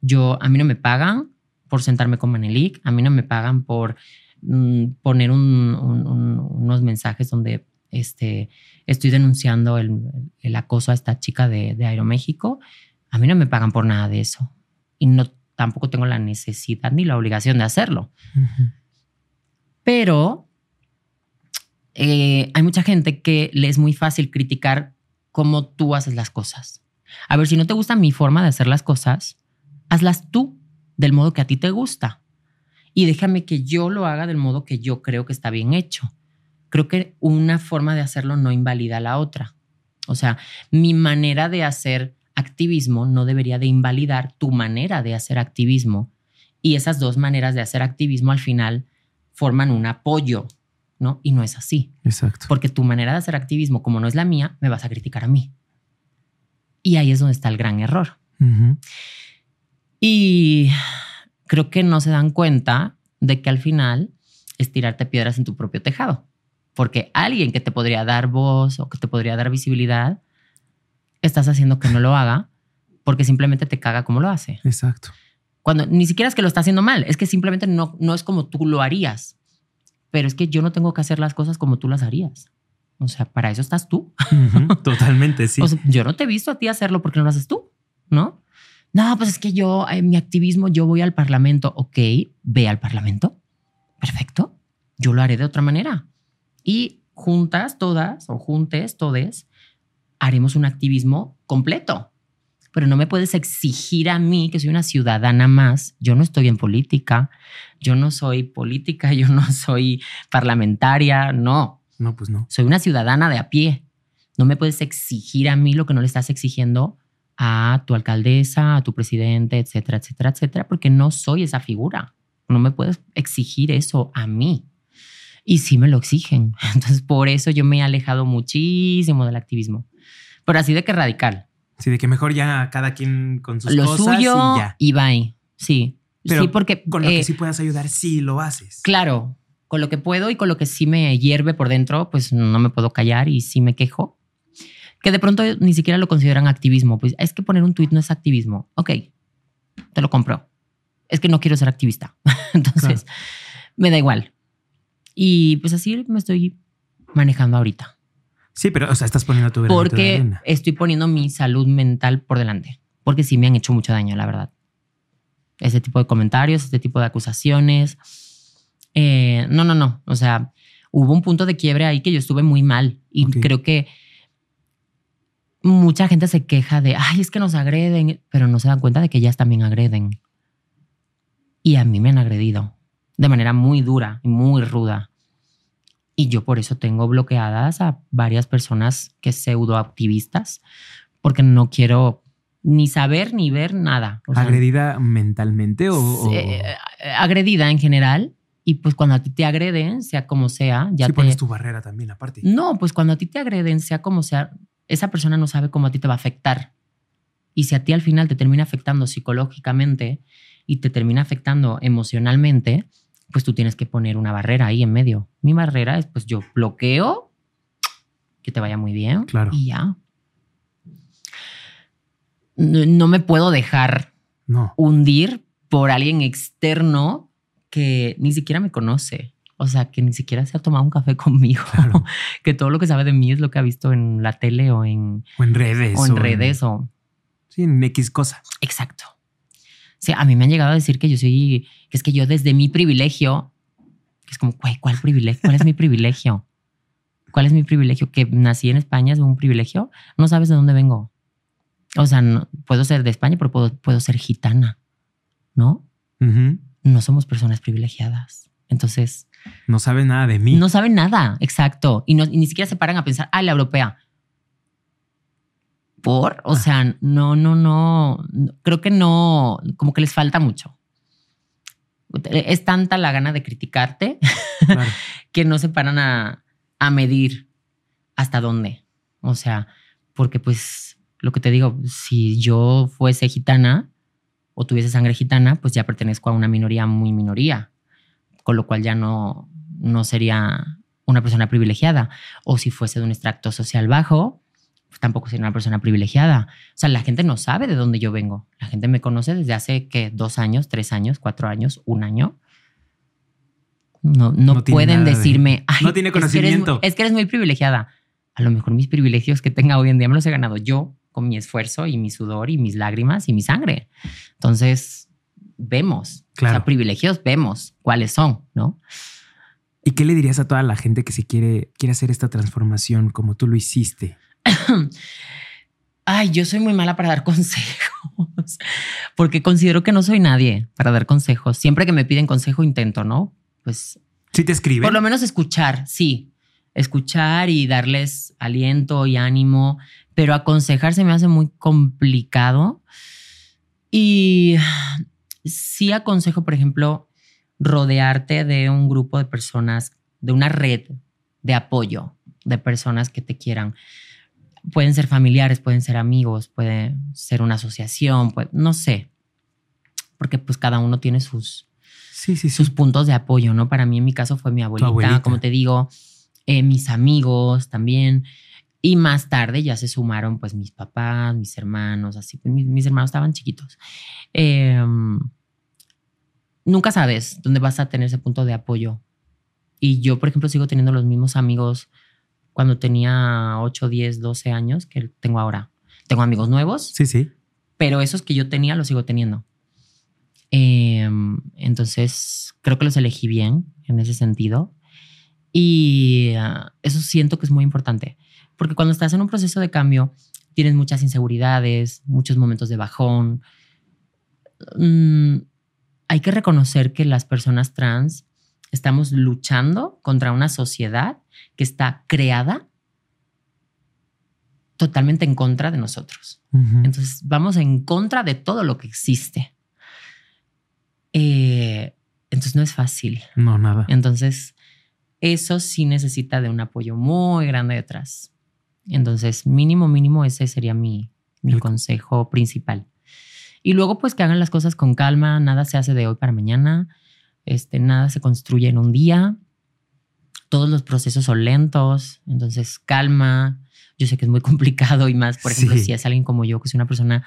Speaker 2: Yo, a mí no me pagan por sentarme con Manelik. A mí no me pagan por mm, poner un- un- un- unos mensajes donde este, estoy denunciando el, el acoso a esta chica de, de Aeroméxico. A mí no me pagan por nada de eso. Y no, tampoco tengo la necesidad ni la obligación de hacerlo. Pero eh, hay mucha gente que le es muy fácil criticar cómo tú haces las cosas. A ver, si no te gusta mi forma de hacer las cosas, hazlas tú del modo que a ti te gusta. Y déjame que yo lo haga del modo que yo creo que está bien hecho. Creo que una forma de hacerlo no invalida la otra. O sea, mi manera de hacer activismo no debería de invalidar tu manera de hacer activismo. Y esas dos maneras de hacer activismo al final forman un apoyo, ¿no? Y no es así.
Speaker 1: Exacto.
Speaker 2: Porque tu manera de hacer activismo, como no es la mía, me vas a criticar a mí. Y ahí es donde está el gran error. Y creo que no se dan cuenta de que al final es tirarte piedras en tu propio tejado. Porque alguien que te podría dar voz o que te podría dar visibilidad, estás haciendo que no lo haga porque simplemente te caga como lo hace.
Speaker 1: Exacto.
Speaker 2: Cuando ni siquiera es que lo está haciendo mal, es que simplemente no, no es como tú lo harías. Pero es que yo no tengo que hacer las cosas como tú las harías. O sea, para eso estás tú.
Speaker 1: Ujú. [laughs] Totalmente, sí.
Speaker 2: O sea, yo no te he visto a ti hacerlo porque no lo haces tú, ¿no? No, pues es que yo, en mi activismo, yo voy al Parlamento. Ok, ve al Parlamento. Perfecto. Yo lo haré de otra manera. Y juntas, todas, o juntes, todes, haremos un activismo completo. Pero no me puedes exigir a mí que soy una ciudadana más. Yo no estoy en política. Yo no soy política. Yo no soy parlamentaria. No,
Speaker 1: No, pues no.
Speaker 2: soy una ciudadana de a pie. No me puedes exigir a mí lo que no le estás exigiendo a tu alcaldesa, a tu presidente, etcétera, etcétera, etcétera, porque no soy esa figura. No me puedes exigir eso a mí. Y sí me lo exigen. [laughs] Entonces, por eso yo me he alejado muchísimo del activismo. Pero así de que radical.
Speaker 1: Sí, de que mejor ya cada quien con sus
Speaker 2: lo
Speaker 1: cosas
Speaker 2: suyo
Speaker 1: y ya.
Speaker 2: y bye. Sí.
Speaker 1: Pero
Speaker 2: sí, porque
Speaker 1: Con lo
Speaker 2: eh,
Speaker 1: que sí puedas ayudar, sí lo haces.
Speaker 2: Claro, con lo que puedo y con lo que sí me hierve por dentro, pues no me puedo callar y sí me quejo. Que de pronto ni siquiera lo consideran activismo. Pues es que poner un tuit no es activismo. Ok, te lo compro. Es que no quiero ser activista. [laughs] Entonces, me da igual. Y pues así me estoy manejando ahorita.
Speaker 1: Sí, pero, o sea, estás poniendo tu de
Speaker 2: Porque
Speaker 1: arena.
Speaker 2: estoy poniendo mi salud mental por delante. Porque sí me han hecho mucho daño, la verdad. Ese tipo de comentarios, este tipo de acusaciones. Eh, no, no, no. O sea, hubo un punto de quiebre ahí que yo estuve muy mal. Y creo que mucha gente se queja de, ay, es que nos agreden, pero no se dan cuenta de que ellas también agreden. Y a mí me han agredido de manera muy dura y muy ruda. Y yo por eso tengo bloqueadas a varias personas que pseudoactivistas, porque no quiero ni saber ni ver nada. O sea,
Speaker 1: ¿Agredida mentalmente o...? o-
Speaker 2: eh, eh, agredida en general. Y pues cuando a ti te agreden, sea como sea, ya
Speaker 1: sí
Speaker 2: te...
Speaker 1: pones tu barrera también aparte.
Speaker 2: No, pues cuando a ti te agreden, sea como sea, esa persona no sabe cómo a ti te va a afectar. Y si a ti al final te termina afectando psicológicamente y te termina afectando emocionalmente, pues tú tienes que poner una barrera ahí en medio. Mi barrera es pues yo bloqueo, que te vaya muy bien.
Speaker 1: Claro.
Speaker 2: Y ya. No, no me puedo dejar
Speaker 1: No.
Speaker 2: hundir por alguien externo que ni siquiera me conoce. O sea, que ni siquiera se ha tomado un café [laughs] conmigo.
Speaker 1: Claro.
Speaker 2: que todo lo que sabe de mí es lo que ha visto en la tele o en,
Speaker 1: O en redes.
Speaker 2: o en redes o...
Speaker 1: Sí, en X cosa.
Speaker 2: Exacto. Sí, a mí me han llegado a decir que yo soy... Que es que yo desde mi privilegio... Que es como, güey, ¿cuál privilegio? ¿Cuál es mi privilegio? ¿Cuál es mi privilegio? Que nací en España es un privilegio. No sabes de dónde vengo. O sea, no, puedo ser de España, pero puedo, puedo ser gitana, ¿no? No somos personas privilegiadas. Entonces,
Speaker 1: No sabe nada de mí.
Speaker 2: no saben nada, exacto. Y, no, y ni siquiera se paran a pensar, ah, la europea. ¿Por? O sea, no, no, no. Creo que no, como que les falta mucho. Es tanta la gana de criticarte
Speaker 1: Claro. [laughs]
Speaker 2: que no se paran a, a medir hasta dónde. O sea, porque pues lo que te digo, si yo fuese gitana o tuviese sangre gitana, pues ya pertenezco a una minoría muy minoría, con lo cual ya no, no sería una persona privilegiada. O si fuese de un extracto social bajo, tampoco sería una persona privilegiada. O sea, la gente no sabe de dónde yo vengo. La gente me conoce desde hace, ¿qué? Dos años, tres años, cuatro años, un año. No, no, pueden
Speaker 1: de-
Speaker 2: decirme, "Ay,
Speaker 1: no tiene
Speaker 2: es que eres
Speaker 1: conocimiento".
Speaker 2: muy- Es que, eres muy privilegiada. A lo mejor mis privilegios que tenga hoy en día me los he ganado yo con mi esfuerzo y mi sudor y mis lágrimas y mi sangre. Entonces, vemos. O
Speaker 1: Claro.
Speaker 2: sea, privilegios vemos cuáles son, ¿no?
Speaker 1: ¿Y qué le dirías a toda la gente que se quiere, quiere hacer esta transformación como tú lo hiciste? [coughs]
Speaker 2: Ay, yo soy muy mala para dar [laughs] consejos, porque considero que no soy nadie para dar consejos. Siempre que me piden consejo intento, ¿no? Pues
Speaker 1: Sí te escriben.
Speaker 2: por lo menos escuchar, sí, escuchar y darles aliento y ánimo, pero aconsejar se me hace muy complicado. Y sí aconsejo, por ejemplo, rodearte de un grupo de personas, de una red de apoyo, de personas que te quieran. Pueden ser familiares, pueden ser amigos, puede ser una asociación, no sé, porque pues cada uno tiene sus,
Speaker 1: sí, sí, sí.
Speaker 2: sus puntos de apoyo, ¿no? Para mí en mi caso fue mi abuelita,
Speaker 1: abuelita.
Speaker 2: como te digo, eh, mis amigos también. Y más tarde ya se sumaron pues mis papás, mis hermanos, así, pues, mis, mis hermanos estaban chiquitos. Eh, nunca sabes dónde vas a tener ese punto de apoyo. Y yo, por ejemplo, sigo teniendo los mismos amigos cuando tenía 8, 10, 12 años que tengo ahora. Tengo amigos nuevos,
Speaker 1: Sí, sí.
Speaker 2: pero esos que yo tenía los sigo teniendo. Eh, entonces, creo que los elegí bien en ese sentido. Y ah, eso siento que es muy importante, porque cuando estás en un proceso de cambio, tienes muchas inseguridades, muchos momentos de bajón. Mm, hay que reconocer que las personas trans estamos luchando contra una sociedad que está creada totalmente en contra de nosotros. Entonces vamos en contra de todo lo que existe. Eh, entonces no es fácil.
Speaker 1: no, nada.
Speaker 2: Entonces eso sí necesita de un apoyo muy grande detrás. Entonces mínimo, mínimo ese sería mi, mi
Speaker 1: El-
Speaker 2: consejo principal. Y luego pues que hagan las cosas con calma, nada se hace de hoy para mañana, este, nada se construye en un día, todos los procesos son lentos, entonces calma, yo sé que es muy [laughs] complicado y más, por ejemplo,
Speaker 1: Sí.
Speaker 2: si es alguien como yo, que es una persona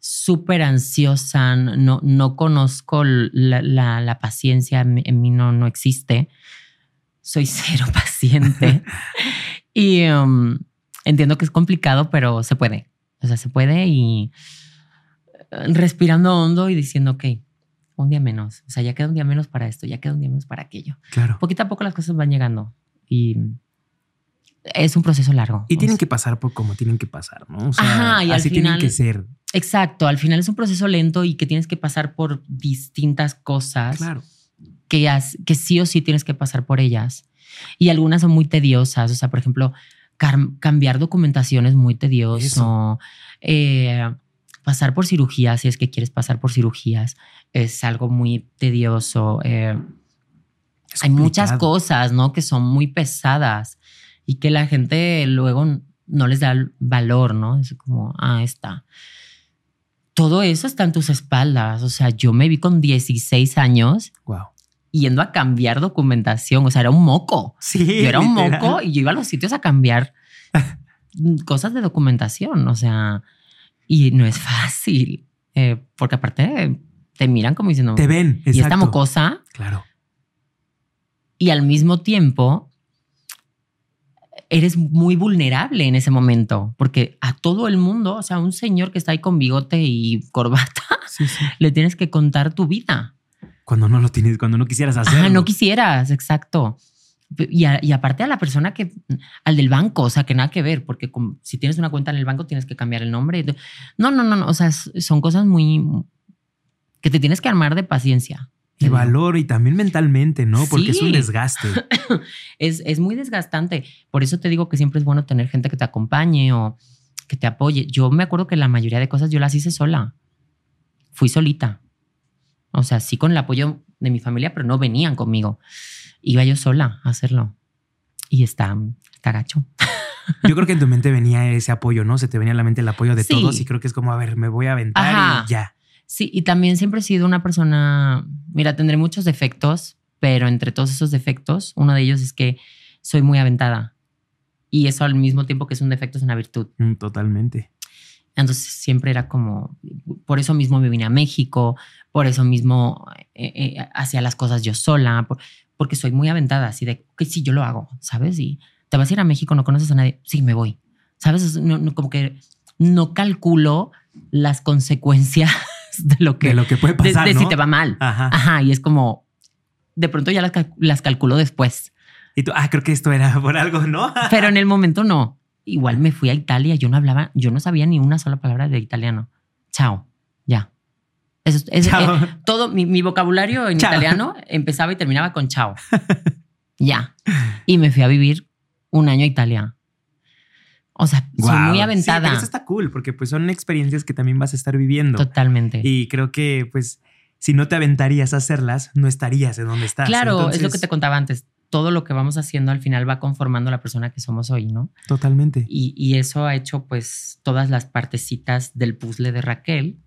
Speaker 2: súper ansiosa, no, no conozco la, la- la paciencia, en mí- en mí no, no existe, soy cero [laughs] paciente. [laughs] Y um, entiendo que es complicado, pero se puede, o sea, se puede y eh, respirando hondo y diciendo, ok, un día menos, o sea, ya queda un día menos para esto, ya queda un día menos para aquello.
Speaker 1: Claro.
Speaker 2: Poquito a poco las cosas van llegando y es un proceso largo.
Speaker 1: Y
Speaker 2: O
Speaker 1: tienen
Speaker 2: sea,
Speaker 1: que pasar por como tienen que pasar, ¿no? O sea,
Speaker 2: Ajá, y al
Speaker 1: así
Speaker 2: final-
Speaker 1: tienen que ser.
Speaker 2: Exacto, al final es un proceso lento y que tienes que pasar por distintas cosas
Speaker 1: Claro.
Speaker 2: que, has- que sí o sí tienes que pasar por ellas. Y algunas son muy tediosas, o sea, por ejemplo, cambiar documentación es muy tedioso.
Speaker 1: Eso.
Speaker 2: Eh, pasar por cirugías, si es que quieres pasar por cirugías, es algo muy tedioso. Eh, hay muchas cosas, ¿no? Que son muy pesadas y que la gente luego no les da el valor, ¿no? Es como, ah, está. Todo eso está en tus espaldas. O sea, yo me vi con 16 años
Speaker 1: Wow.
Speaker 2: yendo a cambiar documentación. O sea, era un moco.
Speaker 1: Sí.
Speaker 2: Yo era un
Speaker 1: literal.
Speaker 2: moco y yo iba a los sitios a cambiar [laughs] cosas de documentación. O sea, y no es fácil. eh, porque aparte te miran como diciendo,
Speaker 1: Te ven.
Speaker 2: y esta
Speaker 1: exacto.
Speaker 2: mocosa
Speaker 1: Claro.
Speaker 2: y al mismo tiempo eres muy vulnerable en ese momento, porque a todo el mundo, o sea, un señor que está ahí con bigote y corbata,
Speaker 1: Sí, sí. [laughs]
Speaker 2: le tienes que contar tu vida.
Speaker 1: Cuando no lo tienes, cuando no quisieras hacerlo.
Speaker 2: Ajá, no quisieras, exacto. Y, a- y aparte a la persona que, al del banco, o sea, que nada que ver, porque si tienes una cuenta en el banco tienes que cambiar el nombre. No, no, no, no, o sea, son cosas muy que te tienes que armar de paciencia.
Speaker 1: Y valor y también mentalmente, ¿no? Porque es un
Speaker 2: Sí.
Speaker 1: desgaste. [laughs]
Speaker 2: Es, es muy desgastante. Por eso te digo que siempre es bueno tener gente que te acompañe o que te apoye. Yo me acuerdo que la mayoría de cosas yo las hice sola. Fui solita. O sea, sí con el apoyo de mi familia, pero no venían conmigo. Iba yo sola a hacerlo. Y está, está gacho.
Speaker 1: Yo creo que en tu mente venía ese apoyo, ¿no? Se te venía a la mente el apoyo de
Speaker 2: Sí.
Speaker 1: todos y creo que es como, a ver, me voy a aventar
Speaker 2: Ajá.
Speaker 1: y ya.
Speaker 2: Sí, y también siempre he sido una persona, mira, tendré muchos defectos, pero entre todos esos defectos, uno de ellos es que soy muy aventada. Y eso al mismo tiempo que es un defecto es una virtud.
Speaker 1: Mm, Totalmente.
Speaker 2: Entonces siempre era como, por eso mismo me vine a México, por eso mismo eh, eh, hacía las cosas yo sola, por- porque soy muy aventada, así de que sí, yo lo hago, ¿sabes? Y te vas a ir a México, no conoces a nadie, sí, me voy, ¿sabes? No- no, como que no calculo las consecuencias [laughs] de lo que,
Speaker 1: de lo que puede
Speaker 2: de-
Speaker 1: pasar,
Speaker 2: de
Speaker 1: ¿no?
Speaker 2: si te va mal.
Speaker 1: Ajá.
Speaker 2: Ajá, y es como, de pronto ya las, las calculo después,
Speaker 1: Y tú, ah, creo que esto era [laughs] por algo, ¿no? [laughs]
Speaker 2: pero en el momento no. Igual me fui a Italia, yo no hablaba, yo no sabía ni una sola palabra de italiano. Chao, es- es-
Speaker 1: Chao.
Speaker 2: eh, todo mi, mi vocabulario en
Speaker 1: Chao.
Speaker 2: italiano [laughs] empezaba y terminaba con chao. [laughs] ya. Y me fui a vivir un año a Italia. O sea, soy muy
Speaker 1: Sí,
Speaker 2: aventada.
Speaker 1: pero eso está cool porque pues son experiencias que también vas a estar viviendo.
Speaker 2: Totalmente.
Speaker 1: Y creo que pues si no te aventarías a hacerlas, no estarías en donde estás.
Speaker 2: claro, es lo que te contaba antes. Todo lo que vamos haciendo al final va conformando la persona que somos hoy, ¿no?
Speaker 1: Totalmente.
Speaker 2: Y, y eso ha hecho pues todas las partecitas del puzzle de Raquel,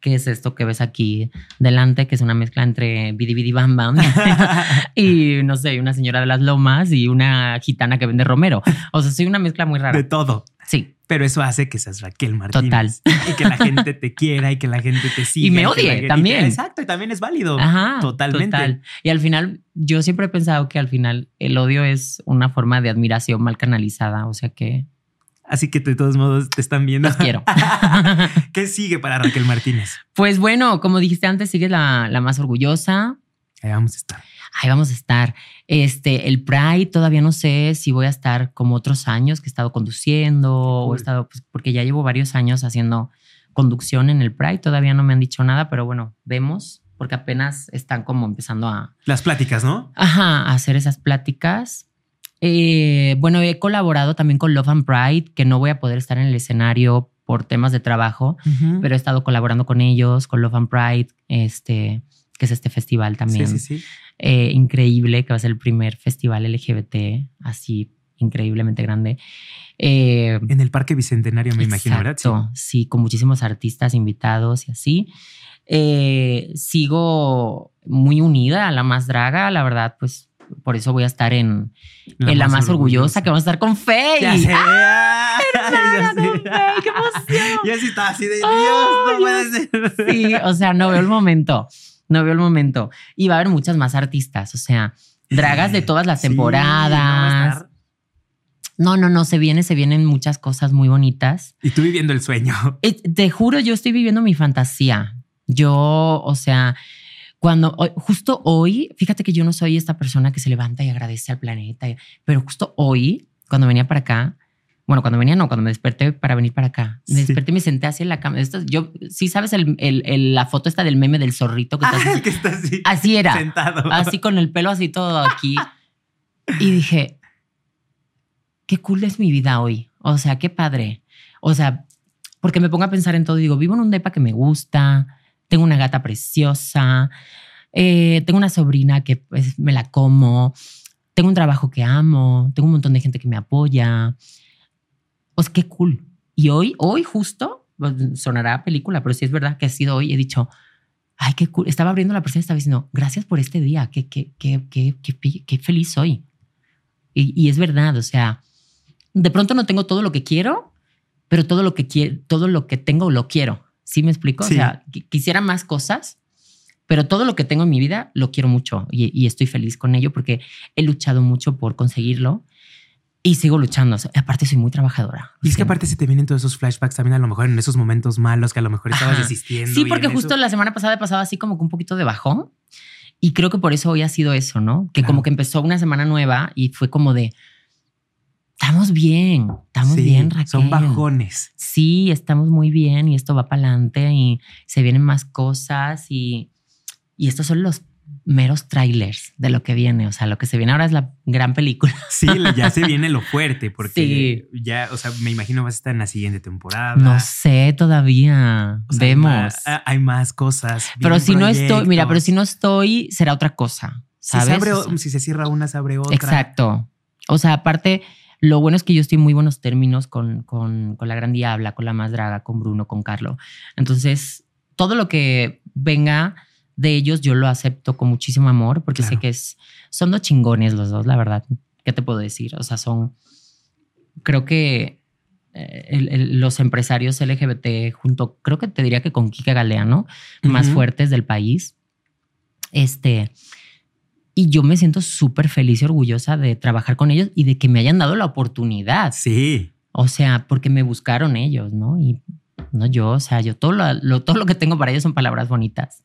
Speaker 2: que es esto que ves aquí delante, que es una mezcla entre Bidi Bidi Bam Bam [laughs] [laughs] y no sé, una señora de las lomas y una gitana que vende romero. O sea, soy una mezcla muy
Speaker 1: de
Speaker 2: rara.
Speaker 1: todo.
Speaker 2: Sí.
Speaker 1: Pero eso hace que seas Raquel Martínez.
Speaker 2: Total.
Speaker 1: Y que la gente te quiera y que la gente te [laughs] siga.
Speaker 2: Y me odie también.
Speaker 1: Exacto, y también es válido.
Speaker 2: Ajá.
Speaker 1: Totalmente.
Speaker 2: total. Y al final, yo siempre he pensado que al final el odio es una forma de admiración mal canalizada. O sea que
Speaker 1: Así que de todos modos te están viendo.
Speaker 2: los quiero. [laughs]
Speaker 1: ¿Qué sigue para Raquel Martínez?
Speaker 2: pues bueno, como dijiste antes, sigues la, la más orgullosa.
Speaker 1: Ahí vamos a estar.
Speaker 2: Ahí vamos a estar. Este, el Pride, todavía no sé si voy a estar como otros años que he estado conduciendo o he estado, pues, porque ya llevo varios años haciendo conducción en el Pride. Todavía no me han dicho nada, pero bueno, vemos, porque apenas están como empezando a,
Speaker 1: Las pláticas, ¿no?
Speaker 2: ajá, a hacer esas pláticas. Eh, bueno, he colaborado también con Love and Pride, que no voy a poder estar en el escenario por temas de trabajo, pero he estado colaborando con ellos, con Love and Pride, este, que es este festival también
Speaker 1: Sí, sí, sí.
Speaker 2: eh, increíble, que va a ser el primer festival LGBT, así increíblemente grande. Eh,
Speaker 1: En el Parque Bicentenario, me imagino, ¿verdad? Sí.
Speaker 2: exacto, sí, con muchísimos artistas invitados y así. Eh, sigo muy unida a la más draga, la verdad, pues por eso voy a estar en, en la más orgullosa, que vamos a estar con Faye.
Speaker 1: Ya sé.
Speaker 2: ¡Ah!
Speaker 1: ay, ya
Speaker 2: con
Speaker 1: sé.
Speaker 2: Faye, ¡Qué emoción!
Speaker 1: Ya sí está así de Dios,
Speaker 2: Ay,
Speaker 1: no puede ser.
Speaker 2: Sí, o sea, no veo el momento. No veo el momento. Y va a haber muchas más artistas, o sea, dragas de todas las
Speaker 1: Sí, no
Speaker 2: temporadas.
Speaker 1: estar.
Speaker 2: No, no, no, se viene, se vienen muchas cosas muy bonitas.
Speaker 1: Y tú viviendo el sueño.
Speaker 2: Eh, Te juro, yo estoy viviendo mi fantasía. Yo, o sea, cuando justo hoy, fíjate que yo no soy esta persona que se levanta y agradece al planeta, pero justo hoy, cuando venía para acá, bueno, cuando venía no, cuando me desperté para venir para acá, me
Speaker 1: Sí.
Speaker 2: desperté y me senté así en la cama. Esto, yo, sí sabes el, el- el- la foto esta del meme del zorrito que [laughs] está
Speaker 1: Ah,
Speaker 2: así?
Speaker 1: el que está así.
Speaker 2: Así era,
Speaker 1: Sentado.
Speaker 2: así con el pelo así todo aquí. Y dije, qué cool es mi vida hoy. O sea, qué padre. O sea, porque me pongo a pensar en todo y digo, vivo en un depa que me gusta, tengo una gata preciosa, eh, tengo una sobrina que pues, me la como, tengo un trabajo que amo, tengo un montón de gente que me apoya. Sea, qué cool. Y hoy, hoy justo, pues, sonará película, pero sí es verdad que ha sido hoy, he dicho, ay, qué cool. Estaba abriendo la persona y estaba diciendo, gracias por este día, qué, qué, qué, qué, qué, qué feliz soy. Y, y es verdad, o sea, de pronto no tengo todo lo que quiero, pero todo lo que quiero, todo lo que tengo lo quiero. ¿Sí me explico?
Speaker 1: Sí.
Speaker 2: O sea, qui- quisiera más cosas, pero todo lo que tengo en mi vida lo quiero mucho y, y estoy feliz con ello porque he luchado mucho por conseguirlo y sigo luchando. O sea, aparte, soy muy trabajadora.
Speaker 1: Y es que aparte se te vienen todos esos flashbacks también a lo mejor en esos momentos malos que a lo mejor estabas
Speaker 2: Ajá.
Speaker 1: desistiendo.
Speaker 2: Sí, porque justo
Speaker 1: eso-
Speaker 2: la semana pasada he pasado así como que un poquito de bajón Y creo que por eso hoy ha sido eso, ¿no? Que
Speaker 1: Claro.
Speaker 2: como que empezó una semana nueva y fue como de, estamos bien, estamos
Speaker 1: Sí,
Speaker 2: bien, Raquel.
Speaker 1: Son bajones.
Speaker 2: Sí, estamos muy bien y esto va para adelante y se vienen más cosas y, y estos son los meros trailers de lo que viene. O sea, lo que se viene ahora es la gran película.
Speaker 1: Sí, ya se viene lo fuerte, porque
Speaker 2: Sí.
Speaker 1: ya, o sea, me imagino vas a estar en la siguiente temporada.
Speaker 2: No sé todavía.
Speaker 1: O sea, hay
Speaker 2: Vemos.
Speaker 1: más- Hay más cosas.
Speaker 2: pero si no estoy, mira, pero si no estoy, será otra cosa.
Speaker 1: Si
Speaker 2: ¿Sabes?
Speaker 1: se, abre
Speaker 2: O
Speaker 1: o-
Speaker 2: sea,
Speaker 1: si se cierra una, se abre otra.
Speaker 2: Exacto. O sea, aparte, lo bueno es que yo estoy en muy buenos términos con, con, con la Gran Diabla, con la Más Draga, con Bruno, con Carlo. Entonces, todo lo que venga de ellos, yo lo acepto con muchísimo amor, porque sé que es, son dos chingones los dos, la verdad. ¿Qué te puedo decir? O sea, son, creo que eh, el- el- los empresarios LGBT junto, creo que te diría que con Kika Galeano, más
Speaker 1: Ujú.
Speaker 2: fuertes del país. Este, y yo me siento súper feliz y orgullosa de trabajar con ellos y de que me hayan dado la oportunidad.
Speaker 1: Sí.
Speaker 2: O sea, porque me buscaron ellos, ¿no? Y no yo, o sea, yo todo lo, lo- todo lo que tengo para ellos son palabras bonitas,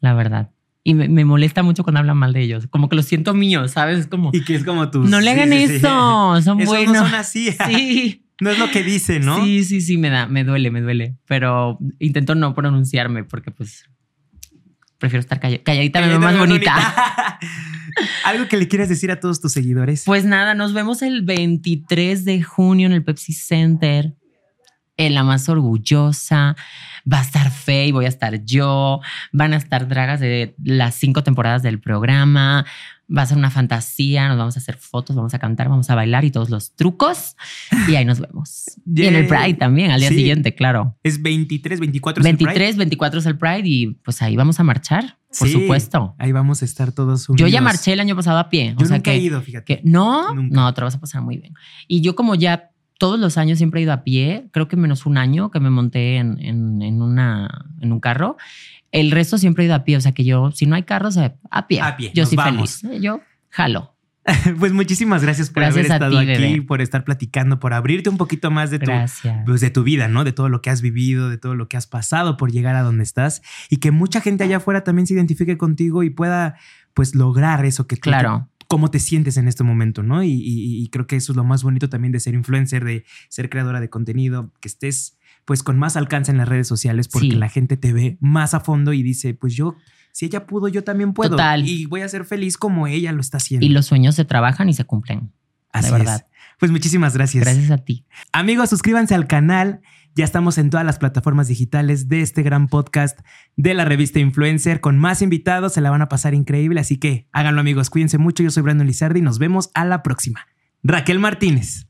Speaker 2: la verdad. Y me, me molesta mucho cuando hablan mal de ellos, como que lo siento mío, ¿sabes? Es como,
Speaker 1: Y que es como tú.
Speaker 2: no le hagan eso, son [laughs]
Speaker 1: Esos
Speaker 2: buenos.
Speaker 1: no son así. [laughs] [laughs]
Speaker 2: Sí.
Speaker 1: No es lo que dice, ¿no?
Speaker 2: Sí, sí, sí, me da, me duele, me duele. Pero intento no pronunciarme porque pues prefiero estar calla- calladita, me veo más bonita. [laughs]
Speaker 1: Algo que le quieras decir a todos tus seguidores.
Speaker 2: Pues nada, nos vemos el 23 de junio en el Pepsi Center. En la más orgullosa. Va a estar Faye, voy a estar yo. Van a estar dragas de las cinco temporadas del programa. Va a ser una fantasía. Nos vamos a hacer fotos, vamos a cantar, vamos a bailar y todos los trucos. Y ahí nos vemos. Y en el. Pride también, al día
Speaker 1: Sí.
Speaker 2: siguiente, claro.
Speaker 1: es 23, 24 es el Pride.
Speaker 2: 23, 24 es el Pride y pues ahí vamos a marchar, por
Speaker 1: Sí,
Speaker 2: supuesto.
Speaker 1: Ahí vamos a estar todos unidos.
Speaker 2: Yo ya marché el año pasado a pie.
Speaker 1: Yo
Speaker 2: o sea
Speaker 1: nunca
Speaker 2: que,
Speaker 1: he ido, fíjate.
Speaker 2: que no,
Speaker 1: Nunca.
Speaker 2: no, te lo vas a pasar muy bien. Y yo como ya todos los años siempre he ido a pie, creo que menos un año que me monté en, en, en una, en un carro. El resto siempre he ido a pie, o sea que yo, si no hay carros, eh, a pie.
Speaker 1: A pie,
Speaker 2: Yo
Speaker 1: vamos.
Speaker 2: feliz. Yo jalo. [laughs]
Speaker 1: Pues muchísimas gracias por
Speaker 2: Gracias
Speaker 1: haber estado
Speaker 2: ti,
Speaker 1: aquí,
Speaker 2: bebé.
Speaker 1: por estar platicando, por abrirte un poquito más de tu, pues, de tu vida, ¿no? De todo lo que has vivido, de todo lo que has pasado por llegar a donde estás y que mucha gente allá afuera también se identifique contigo y pueda pues lograr eso que
Speaker 2: Claro.
Speaker 1: Cómo te sientes en este momento, ¿no? Y, y- y creo que eso es lo más bonito también de ser influencer, de ser creadora de contenido, que estés pues con más alcance en las redes sociales porque
Speaker 2: Sí.
Speaker 1: la gente te ve más a fondo y dice, pues yo, si ella pudo, yo también puedo.
Speaker 2: Total.
Speaker 1: Y voy a ser feliz como ella lo está haciendo.
Speaker 2: Y los sueños se trabajan y se cumplen.
Speaker 1: Así
Speaker 2: de verdad.
Speaker 1: es. Pues muchísimas gracias.
Speaker 2: Gracias a ti.
Speaker 1: Amigos, suscríbanse al canal. Ya estamos en todas las plataformas digitales de este gran podcast de la revista Influencer con más invitados. Se la van a pasar increíble. Así que háganlo, amigos. Cuídense mucho. Yo soy Brandon Lizardi y nos vemos a la próxima. Raquel Martínez.